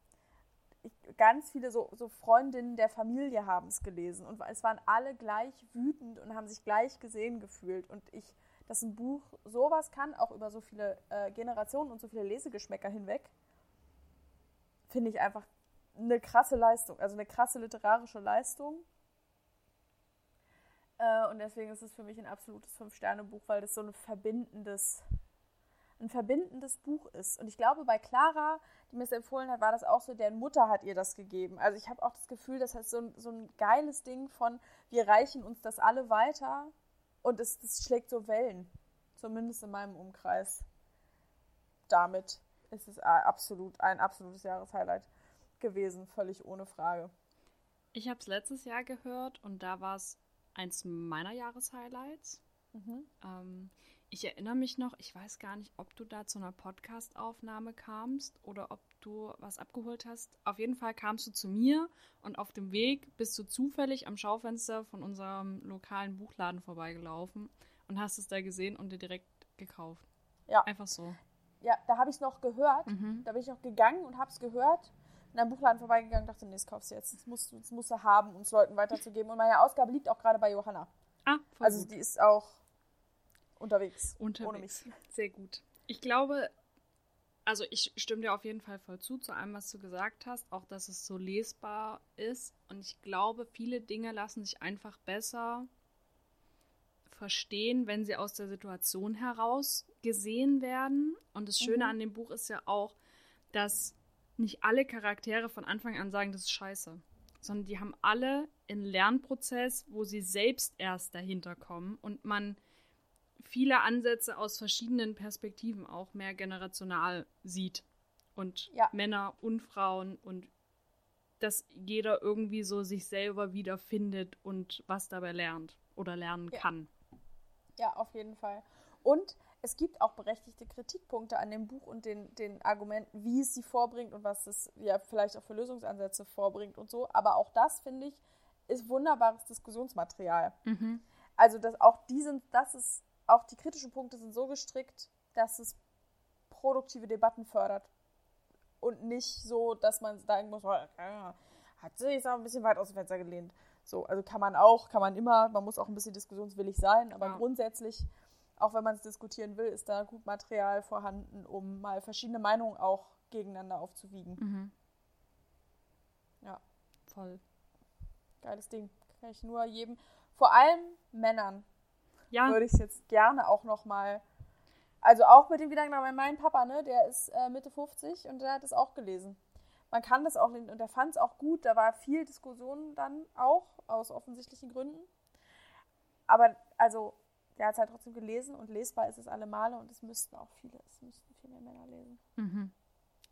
ich, ganz viele so, so Freundinnen der Familie haben es gelesen und es waren alle gleich wütend und haben sich gleich gesehen gefühlt. Und ich, dass ein Buch sowas kann, auch über so viele äh, Generationen und so viele Lesegeschmäcker hinweg, finde ich einfach eine krasse Leistung, also eine krasse literarische Leistung. Äh, und deswegen ist es für mich ein absolutes Fünf-Sterne-Buch, weil das so ein verbindendes ein verbindendes Buch ist. Und ich glaube, bei Clara, die mir es empfohlen hat, war das auch so, deren Mutter hat ihr das gegeben. Also ich habe auch das Gefühl, das ist so ein, so ein geiles Ding von, wir reichen uns das alle weiter und es, das schlägt so Wellen. Zumindest in meinem Umkreis. Damit ist es absolut ein absolutes Jahreshighlight gewesen, völlig ohne Frage. Ich habe es letztes Jahr gehört und da war es eins meiner Jahreshighlights. Mhm. Ähm, ich erinnere mich noch, ich weiß gar nicht, ob du da zu einer Podcast-Aufnahme kamst oder ob du was abgeholt hast. Auf jeden Fall kamst du zu mir und auf dem Weg bist du zufällig am Schaufenster von unserem lokalen Buchladen vorbeigelaufen und hast es da gesehen und dir direkt gekauft. Ja. Einfach so. Ja, da habe ich es noch gehört. Mhm. Da bin ich noch gegangen und habe es gehört. In einem Buchladen vorbeigegangen und dachte, nee, das kaufst du jetzt. Das musst, das musst du haben, um es Leuten weiterzugeben. Und meine Ausgabe liegt auch gerade bei Johanna. Ah, voll Also gut. die ist auch unterwegs. Unterwegs. Sehr gut. Ich glaube, also ich stimme dir auf jeden Fall voll zu, zu allem, was du gesagt hast, auch dass es so lesbar ist. Und ich glaube, viele Dinge lassen sich einfach besser verstehen, wenn sie aus der Situation heraus gesehen werden. Und das Schöne mhm. an dem Buch ist ja auch, dass nicht alle Charaktere von Anfang an sagen, das ist scheiße, sondern die haben alle einen Lernprozess, wo sie selbst erst dahinter kommen und man viele Ansätze aus verschiedenen Perspektiven auch mehr generational sieht. Und ja. Männer und Frauen und dass jeder irgendwie so sich selber wiederfindet und was dabei lernt oder lernen ja. kann. Ja, auf jeden Fall. Und es gibt auch berechtigte Kritikpunkte an dem Buch und den, den Argumenten, wie es sie vorbringt und was es ja vielleicht auch für Lösungsansätze vorbringt und so. Aber auch das, finde ich, ist wunderbares Diskussionsmaterial. Mhm. Also, dass auch diesen, das ist auch die kritischen Punkte sind so gestrickt, dass es produktive Debatten fördert. Und nicht so, dass man sagen muss, oh, hat sich auch ein bisschen weit aus dem Fenster gelehnt. So, also kann man auch, kann man immer, man muss auch ein bisschen diskussionswillig sein, aber ja. grundsätzlich, auch wenn man es diskutieren will, ist da gut Material vorhanden, um mal verschiedene Meinungen auch gegeneinander aufzuwiegen. Mhm. Ja. Voll. Geiles Ding. Kann ich nur jedem, vor allem Männern, ja. würde ich es jetzt gerne auch noch mal also auch mit dem Gedanken, aber mein Papa, ne, der ist äh, Mitte 50 und der hat es auch gelesen. Man kann das auch, und der fand es auch gut, da war viel Diskussion dann auch, aus offensichtlichen Gründen. Aber also, der hat es halt trotzdem gelesen und lesbar ist es alle Male und es müssten auch viele, es müssten viel mehr Männer lesen. Mhm.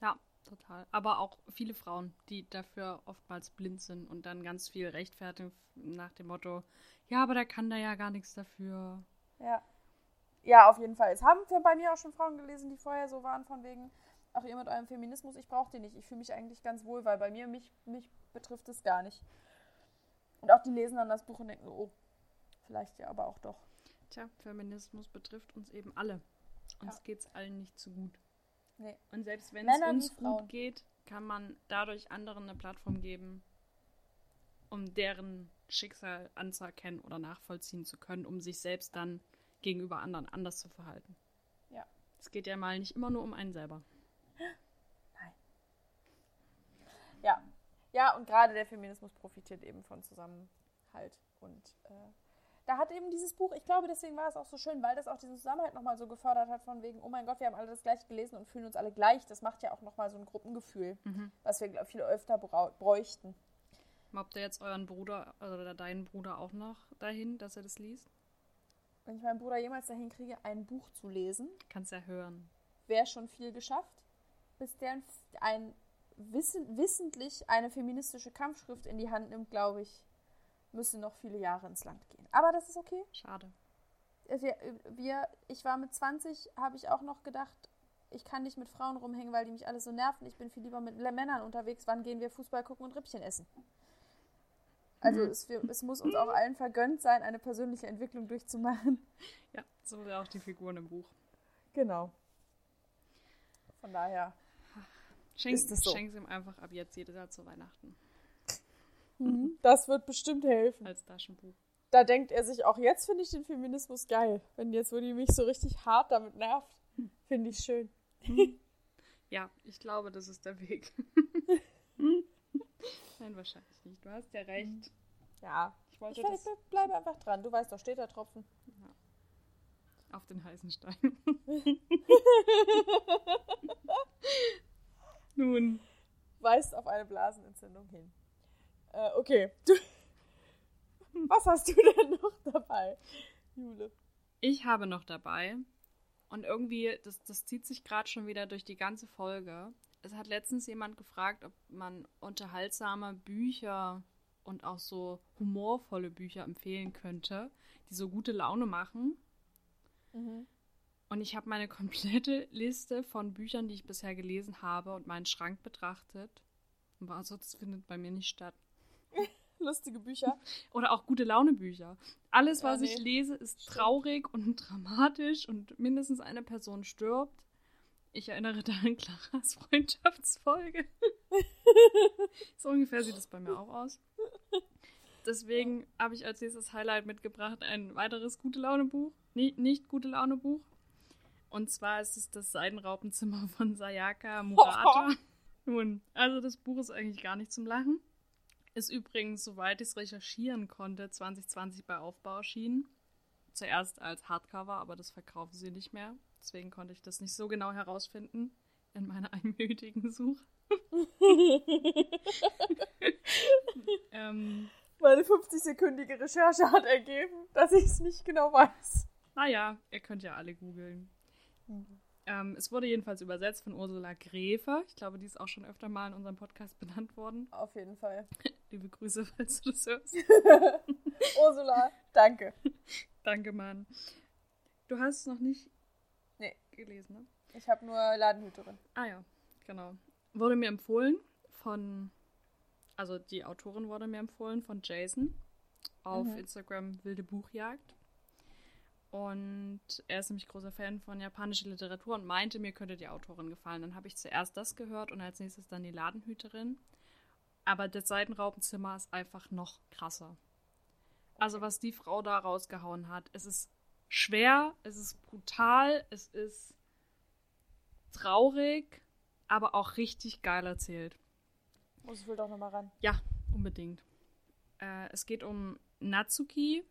Ja, total. Aber auch viele Frauen, die dafür oftmals blind sind und dann ganz viel rechtfertigen nach dem Motto, ja, aber der kann da ja gar nichts dafür. Ja. Ja, auf jeden Fall. Es haben für bei mir auch schon Frauen gelesen, die vorher so waren, von wegen, ach, ihr mit eurem Feminismus, ich brauche den nicht. Ich fühle mich eigentlich ganz wohl, weil bei mir, mich, mich betrifft es gar nicht. Und auch die lesen dann das Buch und denken, oh, vielleicht ja, aber auch doch. Tja, Feminismus betrifft uns eben alle. Uns Ja. geht's allen nicht so gut. Nee. Und selbst wenn es uns gut geht, kann man dadurch anderen eine Plattform geben, um deren Schicksal anzuerkennen oder nachvollziehen zu können, um sich selbst dann gegenüber anderen anders zu verhalten. Ja. Es geht ja mal nicht immer nur um einen selber. Ja. Ja, und gerade der Feminismus profitiert eben von Zusammenhalt. Und äh, da hat eben dieses Buch, ich glaube, deswegen war es auch so schön, weil das auch diesen Zusammenhalt nochmal so gefördert hat, von wegen, oh mein Gott, wir haben alle das gleiche gelesen und fühlen uns alle gleich. Das macht ja auch nochmal so ein Gruppengefühl, was wir glaub, viel öfter bräuchten. Habt ihr jetzt euren Bruder oder deinen Bruder auch noch dahin, dass er das liest? Wenn ich meinen Bruder jemals dahin kriege, ein Buch zu lesen, Kannst ja hören. wäre schon viel geschafft, bis der ein, ein wissen, wissentlich eine feministische Kampfschrift in die Hand nimmt, glaube ich, müssen noch viele Jahre ins Land gehen. Aber das ist okay. Schade. Wir, wir, ich war mit 20, habe ich auch noch gedacht, ich kann nicht mit Frauen rumhängen, weil die mich alle so nerven. Ich bin viel lieber mit Männern unterwegs. Wann gehen wir Fußball gucken und Rippchen essen? Also es, wir, es muss uns auch allen vergönnt sein, eine persönliche Entwicklung durchzumachen. Ja, so sind auch die Figuren im Buch. Genau. Von daher. Schenk, Ist das so? Schenk's ihm einfach ab jetzt jedes Jahr zu Weihnachten [LAUGHS] Das wird bestimmt helfen. als Taschenbuch. Da denkt er sich auch, jetzt finde ich den Feminismus geil. Wenn jetzt, wo die mich so richtig hart damit nervt, finde ich schön. [LAUGHS] Ja, ich glaube, das ist der Weg. [LAUGHS] Nein, wahrscheinlich nicht. Du hast ja recht. Ja. Ich Ich, wollte bleib- das bleib- bleibe einfach dran. Du weißt doch, steht der Tropfen. auf den heißen Stein. Nun, Weist auf eine Blasenentzündung hin. Äh, okay. Du, [LAUGHS] was hast du denn noch dabei, Jule? ich habe noch dabei und irgendwie, das, das zieht sich gerade schon wieder durch die ganze Folge. Es hat letztens jemand gefragt, ob man unterhaltsame Bücher und auch so humorvolle Bücher empfehlen könnte, die so gute Laune machen. Und ich habe meine [LAUGHS] komplette Liste von Büchern, die ich bisher gelesen habe und meinen Schrank betrachtet. Und war so, das findet bei mir nicht statt. [LAUGHS] Lustige Bücher. Oder auch gute Laune Bücher. Alles, Ja, was ich nee. lese, ist traurig und [LAUGHS] dramatisch und mindestens eine Person stirbt. Ich erinnere da an Claras [LAUGHS] Freundschaftsfolge. so ungefähr sieht es bei mir auch aus. Deswegen habe ich als nächstes Highlight mitgebracht ein weiteres gute Laune Buch. Nee, nicht gute Laune Buch. Und zwar ist es das Seidenraupenzimmer von Sayaka Murata. Nun, also das Buch ist eigentlich gar nicht zum Lachen. Ist übrigens, soweit ich es recherchieren konnte, 2020 bei Aufbau erschienen. Zuerst als Hardcover, aber das verkaufen sie nicht mehr. Deswegen konnte ich das nicht so genau herausfinden in meiner [LAUGHS] einminütigen Suche. [LAUGHS] ähm, Meine 50-sekündige Recherche hat ergeben, dass ich es nicht genau weiß. naja, ihr könnt ja alle googeln. Ähm, es wurde jedenfalls übersetzt von Ursula Gräfe. Ich glaube, die ist auch schon öfter mal in unserem Podcast benannt worden. Auf jeden Fall. [LAUGHS] Liebe Grüße, falls du das hörst. [LAUGHS] Ursula, danke. [LAUGHS] Danke, Mann. Du hast es noch nicht Nee. gelesen, ne? Ich habe nur Ladenhüterin. Ah ja, genau. Wurde mir empfohlen von, also die Autorin wurde mir empfohlen von Jason auf Mhm. Instagram Wilde Buchjagd. Und er ist nämlich großer Fan von japanischer Literatur und meinte, mir könnte die Autorin gefallen. Dann habe ich zuerst das gehört und als nächstes dann die Ladenhüterin. Aber das Seitenraupenzimmer ist einfach noch krasser. Also was die Frau da rausgehauen hat, es ist schwer, es ist brutal, es ist traurig, aber auch richtig geil erzählt. Muss ich wohl doch nochmal ran. Ja, unbedingt. Äh, es geht um Natsuki.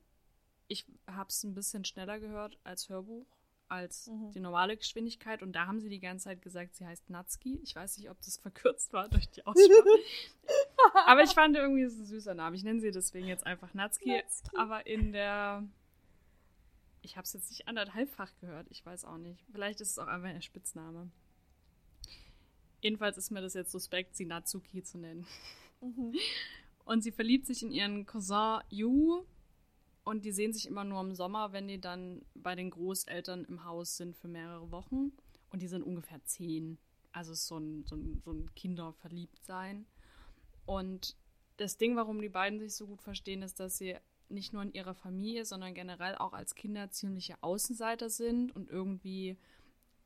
Ich habe es ein bisschen schneller gehört als Hörbuch, als Mhm. die normale Geschwindigkeit. Und da haben sie die ganze Zeit gesagt, sie heißt Natsuki. Ich weiß nicht, ob das [LAUGHS] verkürzt war durch die Aussprache. [LAUGHS] aber ich fand irgendwie, es ist ein süßer Name. Ich nenne sie deswegen jetzt einfach Natsuki. Natsuki. Aber in der... Ich habe es jetzt nicht anderthalbfach gehört. Ich weiß auch nicht. Vielleicht ist es auch einfach ein Spitzname. Jedenfalls ist mir das jetzt suspekt, sie Natsuki zu nennen. Und sie verliebt sich in ihren Cousin Yu. Und die sehen sich immer nur im Sommer, wenn die dann bei den Großeltern im Haus sind für mehrere Wochen. Und die sind ungefähr zehn. Also so ein, so ein, so ein Kinderverliebtsein. Und das Ding, warum die beiden sich so gut verstehen, ist, dass sie nicht nur in ihrer Familie, sondern generell auch als Kinder ziemliche Außenseiter sind und irgendwie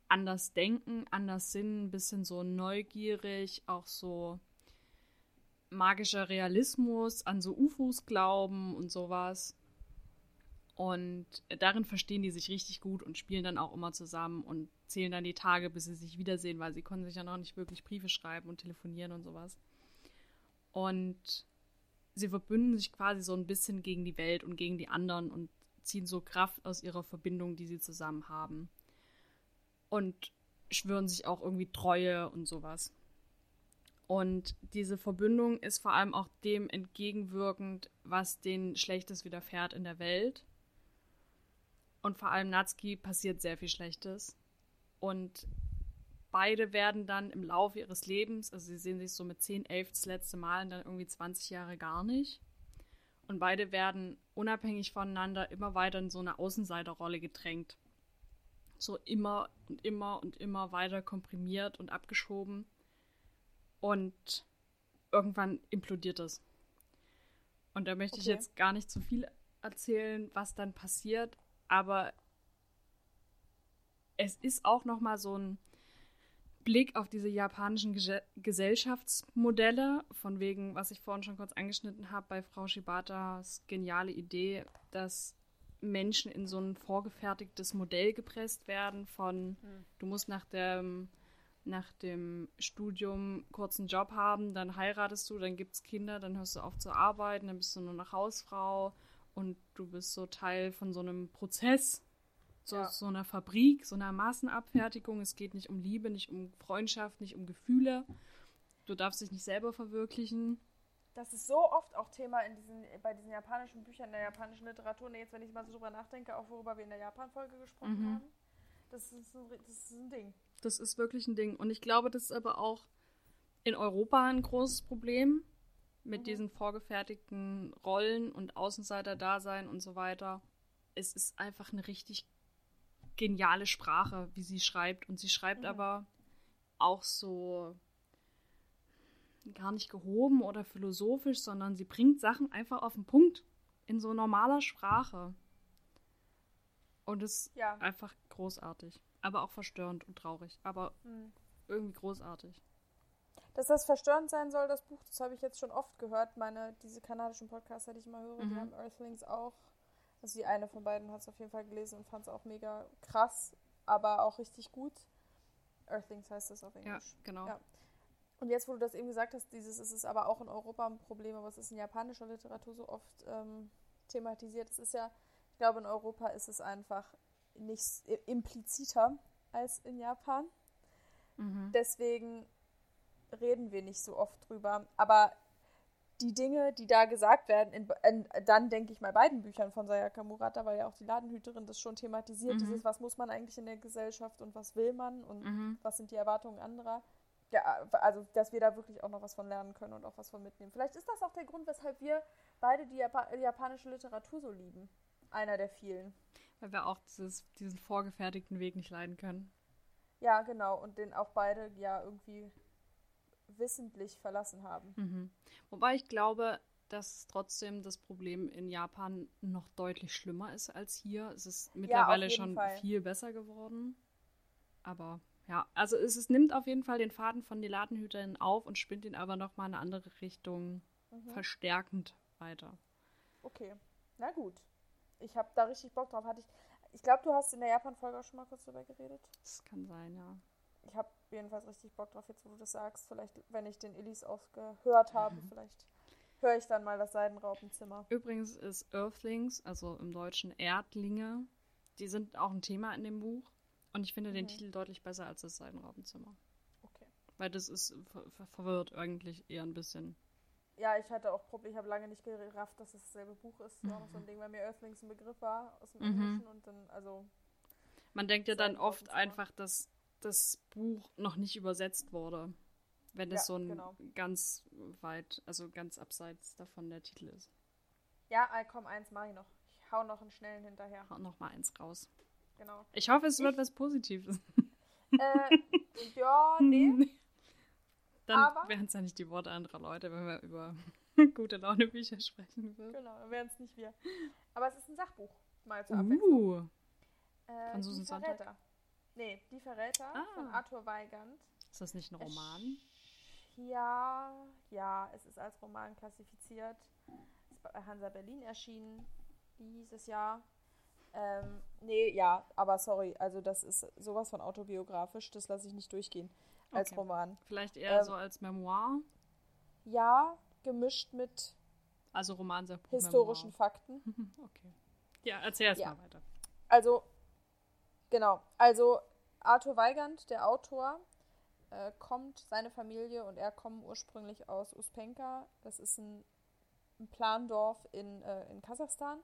anders denken, anders sind, ein bisschen so neugierig, auch so magischer Realismus, an so UFOs glauben und sowas. Und darin verstehen die sich richtig gut und spielen dann auch immer zusammen und zählen dann die Tage, bis sie sich wiedersehen, weil sie konnten sich ja noch nicht wirklich Briefe schreiben und telefonieren und sowas. Und sie verbünden sich quasi so ein bisschen gegen die Welt und gegen die anderen und ziehen so Kraft aus ihrer Verbindung, die sie zusammen haben. Und schwören sich auch irgendwie Treue und sowas. Und diese Verbindung ist vor allem auch dem entgegenwirkend, was denen Schlechtes widerfährt in der Welt. Und vor allem Natsuki passiert sehr viel Schlechtes. Und beide werden dann im Laufe ihres Lebens, also sie sehen sich so mit 10, 11 das letzte Mal und dann irgendwie 20 Jahre gar nicht. Und beide werden unabhängig voneinander immer weiter in so eine Außenseiterrolle gedrängt. So immer und immer und immer weiter komprimiert und abgeschoben. Und irgendwann implodiert es. Und da möchte okay. ich jetzt gar nicht zu viel erzählen, was dann passiert, aber es ist auch noch mal so ein Blick auf diese japanischen Ge Gesellschaftsmodelle, von wegen, was ich vorhin schon kurz angeschnitten habe, bei Frau Shibatas geniale Idee, dass Menschen in so ein vorgefertigtes Modell gepresst werden von, hm. du musst nach dem, nach dem Studium kurzen Job haben, dann heiratest du, dann gibt es Kinder, dann hörst du auf zu arbeiten, dann bist du nur noch Hausfrau und du bist so Teil von so einem Prozess, so, ja. so einer Fabrik, so einer Massenabfertigung. Es geht nicht um Liebe, nicht um Freundschaft, nicht um Gefühle. Du darfst dich nicht selber verwirklichen. Das ist so oft auch Thema in diesen, bei diesen japanischen Büchern, in der japanischen Literatur. Und jetzt, wenn ich mal so drüber nachdenke, auch worüber wir in der Japan-Folge gesprochen mhm. haben. Das ist, ein, das ist ein Ding. Das ist wirklich ein Ding. Und ich glaube, das ist aber auch in Europa ein großes Problem mit mhm. diesen vorgefertigten Rollen und Außenseiter-Dasein und so weiter. Es ist einfach eine richtig geniale Sprache, wie sie schreibt. Und sie schreibt mhm. aber auch so gar nicht gehoben oder philosophisch, sondern sie bringt Sachen einfach auf den Punkt in so normaler Sprache. Und es ist ja. einfach großartig. Aber auch verstörend und traurig. Aber mhm. irgendwie großartig. Dass das verstörend sein soll, das Buch, das habe ich jetzt schon oft gehört. Meine, diese kanadischen Podcasts, die ich immer höre, mhm. die haben Earthlings auch. Also die eine von beiden hat es auf jeden Fall gelesen und fand es auch mega krass, aber auch richtig gut. Earthlings heißt das auf Englisch. Ja, genau. Ja. Und jetzt, wo du das eben gesagt hast, dieses ist es aber auch in Europa ein Problem, aber es ist in japanischer Literatur so oft ähm, thematisiert. Es ist ja, ich glaube, in Europa ist es einfach nicht impliziter als in Japan. Mhm. Deswegen reden wir nicht so oft drüber. Aber die Dinge, die da gesagt werden, in, in, dann denke ich mal beiden Büchern von Sayaka Murata, weil ja auch die Ladenhüterin das schon thematisiert, mhm. dieses, was muss man eigentlich in der Gesellschaft und was will man und mhm. was sind die Erwartungen anderer. Ja, also, dass wir da wirklich auch noch was von lernen können und auch was von mitnehmen. Vielleicht ist das auch der Grund, weshalb wir beide die Jap japanische Literatur so lieben. Einer der vielen. Weil wir auch dieses, diesen vorgefertigten Weg nicht leiden können. Ja, genau. Und den auch beide ja irgendwie wissentlich verlassen haben. Mhm. Wobei ich glaube, dass trotzdem das Problem in Japan noch deutlich schlimmer ist als hier. Es ist mittlerweile ja, schon Fall. viel besser geworden. Aber ja, also es, es, nimmt auf jeden Fall den Faden von die Ladenhüterin auf und spinnt ihn aber noch mal in eine andere Richtung mhm. verstärkend weiter. Okay, na gut. Ich habe da richtig Bock drauf. Hatte ich, ich glaube, du hast in der Japan-Folge auch schon mal kurz drüber geredet. Das kann sein, ja ich habe jedenfalls richtig Bock drauf, jetzt wo du das sagst. Vielleicht, wenn ich den Illis ausgehört habe, mhm. vielleicht höre ich dann mal das Seidenraupenzimmer. Übrigens ist Earthlings, also im Deutschen Erdlinge, die sind auch ein Thema in dem Buch. Und ich finde mhm. den Titel deutlich besser als das Seidenraupenzimmer. Okay. Weil das ist ver verwirrt eigentlich eher ein bisschen. Ja, ich hatte auch Probleme, ich habe lange nicht gerafft, dass es dasselbe Buch ist. Das war noch so ein mhm. Ding, weil mir Earthlings ein Begriff war aus dem mhm. Englischen und dann, also. Man denkt ja dann oft einfach, dass das Buch noch nicht übersetzt wurde. Wenn es ja, so ein genau. ganz weit, also ganz abseits davon der Titel ist. Ja, komm, eins mache ich noch. Ich hau noch einen schnellen hinterher. Hau noch mal eins raus. Genau. Ich hoffe, es ich, wird was Positives. [LAUGHS] Äh, ja, nee. [LAUGHS] Dann wären es ja nicht die Worte anderer Leute, wenn wir über [LAUGHS] gute Laune Bücher sprechen wird. Genau, dann wären es nicht wir. Aber es ist ein Sachbuch, mal zur Abwechslung. Uh, Äh, Von Susan die Sontag? Verräter. Nee, Die Verräter Ah. von Arthur Weigand. ist das nicht ein Roman? Ja, ja, es ist als Roman klassifiziert. Ist bei Hansa Berlin erschienen dieses Jahr. Ähm, nee, ja, aber sorry, also das ist sowas von autobiografisch, das lasse ich nicht durchgehen als Okay. Roman. Vielleicht eher Ähm, so als Memoir, Ja, gemischt mit also Roman historischen Fakten. [LAUGHS] Okay. Ja, erzähl erst Ja. mal weiter. Also, genau. Also, Arthur Weigand, der Autor, äh, kommt, seine Familie und er kommen ursprünglich aus Uspenka. Das ist ein, ein Plandorf in, äh, in Kasachstan.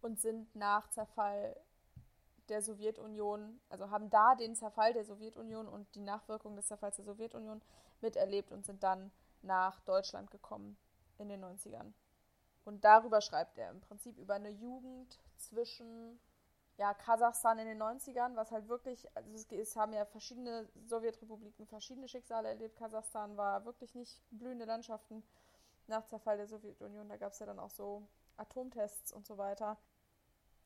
Und sind nach Zerfall der Sowjetunion, also haben da den Zerfall der Sowjetunion und die Nachwirkungen des Zerfalls der Sowjetunion miterlebt und sind dann nach Deutschland gekommen in den 90ern. Und darüber schreibt er im Prinzip über eine Jugend zwischen ja, Kasachstan in den 90ern, was halt wirklich, also es, es haben ja verschiedene Sowjetrepubliken verschiedene Schicksale erlebt. Kasachstan war wirklich nicht blühende Landschaften nach Zerfall der Sowjetunion. Da gab es ja dann auch so Atomtests und so weiter.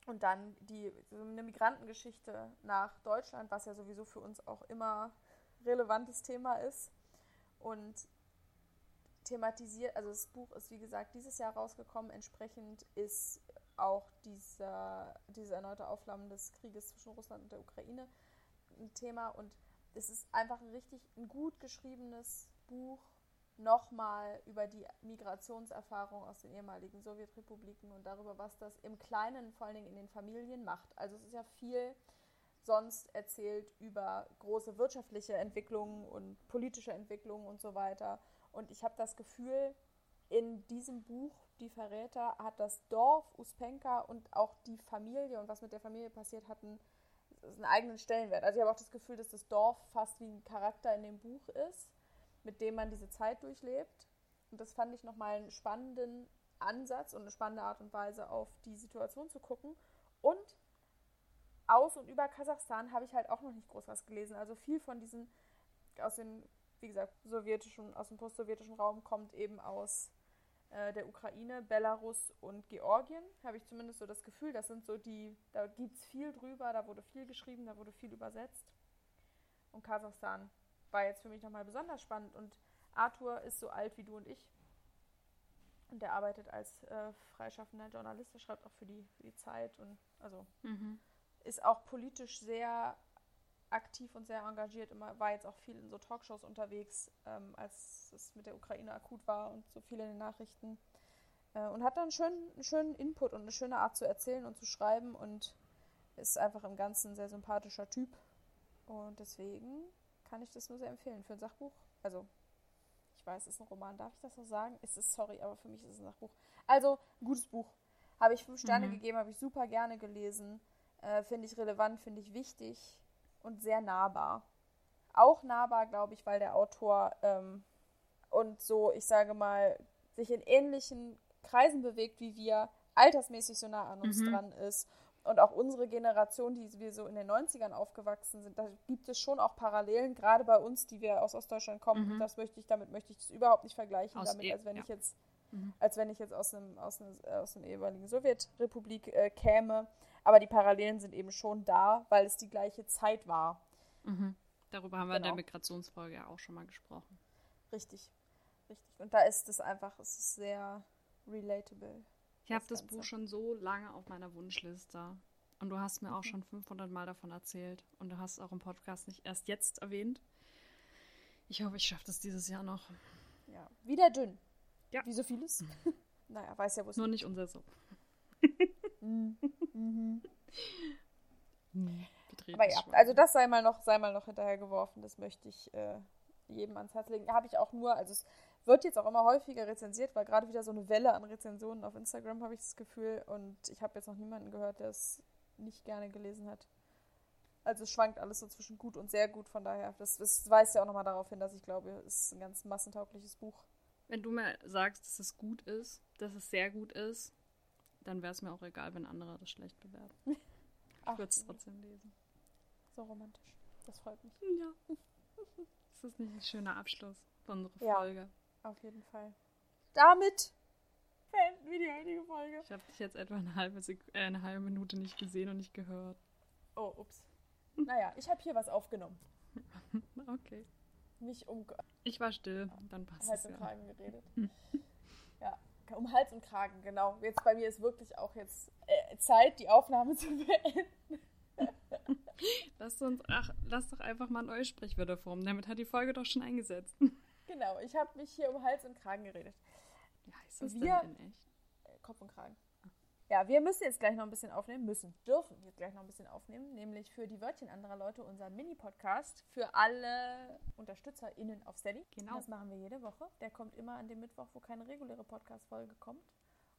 Und dann die, so eine Migrantengeschichte nach Deutschland, was ja sowieso für uns auch immer relevantes Thema ist. Und thematisiert, also das Buch ist wie gesagt dieses Jahr rausgekommen, entsprechend ist auch dieser, diese erneute Aufflammen des Krieges zwischen Russland und der Ukraine ein Thema und es ist einfach ein richtig ein gut geschriebenes Buch nochmal über die Migrationserfahrung aus den ehemaligen Sowjetrepubliken und darüber, was das im Kleinen vor allen Dingen in den Familien macht. Also es ist ja viel sonst erzählt über große wirtschaftliche Entwicklungen und politische Entwicklungen und so weiter. Und ich habe das Gefühl, in diesem Buch, Die Verräter, hat das Dorf Uspenka und auch die Familie und was mit der Familie passiert hatten, einen eigenen Stellenwert. Also ich habe auch das Gefühl, dass das Dorf fast wie ein Charakter in dem Buch ist, mit dem man diese Zeit durchlebt. Und das fand ich nochmal einen spannenden Ansatz und eine spannende Art und Weise, auf die Situation zu gucken. Und aus und über Kasachstan habe ich halt auch noch nicht groß was gelesen. Also viel von diesen, aus den, wie gesagt, sowjetischen, aus dem postsowjetischen Raum kommt eben aus äh, der Ukraine, Belarus und Georgien. Habe ich zumindest so das Gefühl, das sind so die, da gibt es viel drüber, da wurde viel geschrieben, da wurde viel übersetzt. Und Kasachstan war jetzt für mich nochmal besonders spannend. Und Arthur ist so alt wie du und ich. Und der arbeitet als äh, freischaffender Journalist, der schreibt auch für die, für die Zeit und also Mhm. ist auch politisch sehr aktiv und sehr engagiert. Immer war jetzt auch viel in so Talkshows unterwegs, ähm, als es mit der Ukraine akut war und so viel in den Nachrichten. Äh, und hat dann schönen, einen schönen Input und eine schöne Art zu erzählen und zu schreiben und ist einfach im Ganzen ein sehr sympathischer Typ. Und deswegen kann ich das nur sehr empfehlen für ein Sachbuch. Also, ich weiß, es ist ein Roman, darf ich das so sagen? Es ist, sorry, aber für mich ist es ein Sachbuch. Also, ein gutes Buch. Habe ich fünf Sterne Mhm. gegeben, habe ich super gerne gelesen. Äh, finde ich relevant, finde ich wichtig und sehr nahbar. Auch nahbar, glaube ich, weil der Autor ähm, und so, ich sage mal, sich in ähnlichen Kreisen bewegt wie wir, altersmäßig so nah an uns Mhm. dran ist. Und auch unsere Generation, die wir so in den 90ern aufgewachsen sind, da gibt es schon auch Parallelen, gerade bei uns, die wir aus Ostdeutschland kommen. Mhm. Das möchte ich, damit möchte ich das überhaupt nicht vergleichen, Aus damit, e- als wenn ja. ich jetzt Mhm. als wenn ich jetzt aus einem aus einer, äh, aus einer ehemaligen Sowjetrepublik äh, käme. Aber die Parallelen sind eben schon da, weil es die gleiche Zeit war. Mhm. Darüber haben wir in der Genau. Migrationsfolge ja auch schon mal gesprochen. Richtig. Richtig. Und da ist es einfach, es ist sehr relatable. Ich habe Das Buch schon so lange auf meiner Wunschliste. Und du hast mir auch Mhm. schon 500 Mal davon erzählt. Und du hast es auch im Podcast nicht erst jetzt erwähnt. Ich hoffe, ich schaffe das dieses Jahr noch. Ja. Wieder dünn. Ja. Wie so vieles. [LAUGHS] naja, weiß ja, wo es Nur nicht unser so. [LAUGHS] Mhm. Mhm. Betreten Aber ja, also das sei mal noch, sei mal noch hinterhergeworfen. Das möchte ich äh, jedem ans Herz legen. Habe ich auch nur, also es wird jetzt auch immer häufiger rezensiert, weil gerade wieder so eine Welle an Rezensionen auf Instagram habe ich das Gefühl. Und ich habe jetzt noch niemanden gehört, der es nicht gerne gelesen hat. Also es schwankt alles so zwischen gut und sehr gut, von daher. Das, das weist ja auch nochmal darauf hin, dass ich glaube, es ist ein ganz massentaugliches Buch. Wenn du mir sagst, dass es gut ist, dass es sehr gut ist, dann wäre es mir auch egal, wenn andere das schlecht bewerten. Ich würde es trotzdem lesen. so romantisch. Das freut mich. Ja. [LAUGHS] Das ist nicht ein schöner Abschluss von unserer Ja. Folge. Auf jeden Fall. damit beenden wir die heutige Folge. Ich habe dich jetzt etwa eine halbe, Sek äh, eine halbe Minute nicht gesehen und nicht gehört. Oh, ups. Naja, ich habe hier was aufgenommen. [LAUGHS] Okay. Nicht um Ich war still, dann passt Hals es und ja. Kragen geredet. [LAUGHS] ja, um Hals und Kragen, genau. Jetzt bei mir ist wirklich auch jetzt äh, Zeit, die Aufnahme [LAUGHS] zu beenden. Lasst uns, ach, lasst doch einfach mal neue Sprichwörter formen. Damit hat die Folge doch schon eingesetzt. [LAUGHS] Genau, ich habe mich hier um Hals und Kragen geredet. Wie heißt das Wir- denn in echt? Kopf und Kragen. Ja, wir müssen jetzt gleich noch ein bisschen aufnehmen, müssen, dürfen jetzt gleich noch ein bisschen aufnehmen, nämlich für die Wörtchen anderer Leute unseren Mini-Podcast für alle UnterstützerInnen auf Steady. Genau. Das machen wir jede Woche. Der kommt immer an dem Mittwoch, wo keine reguläre Podcast-Folge kommt.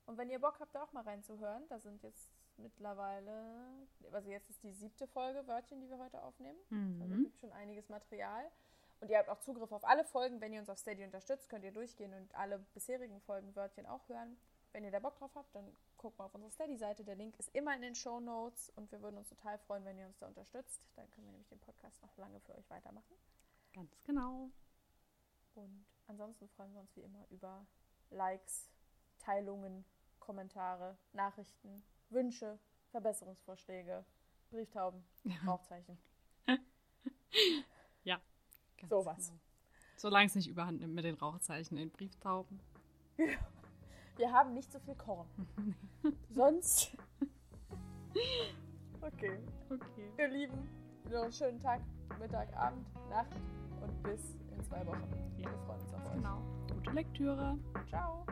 Und wenn ihr Bock habt, da auch mal reinzuhören, da sind jetzt mittlerweile, also jetzt ist die siebte Folge Wörtchen, die wir heute aufnehmen. Also Mhm. gibt schon einiges Material. Und ihr habt auch Zugriff auf alle Folgen. Wenn ihr uns auf Steady unterstützt, könnt ihr durchgehen und alle bisherigen Folgen Wörtchen auch hören. Wenn ihr da Bock drauf habt, dann guckt mal auf unsere Steady-Seite. Der Link ist immer in den Show Notes und wir würden uns total freuen, wenn ihr uns da unterstützt. Dann können wir nämlich den Podcast noch lange für euch weitermachen. Ganz genau. Und ansonsten freuen wir uns wie immer über Likes, Teilungen, Kommentare, Nachrichten, Wünsche, Verbesserungsvorschläge, Brieftauben, Rauchzeichen. [LAUGHS] Ganz Sowas. Genau. Solange es nicht überhand nimmt mit den Rauchzeichen in Brieftauben. Wir haben nicht so viel Korn. [LAUGHS] Sonst. Okay. Okay. Ihr Lieben, noch einen schönen Tag, Mittag, Abend, Nacht und bis in zwei Wochen. Ja. Wir freuen uns auf euch. Genau. Gute Lektüre. Ciao.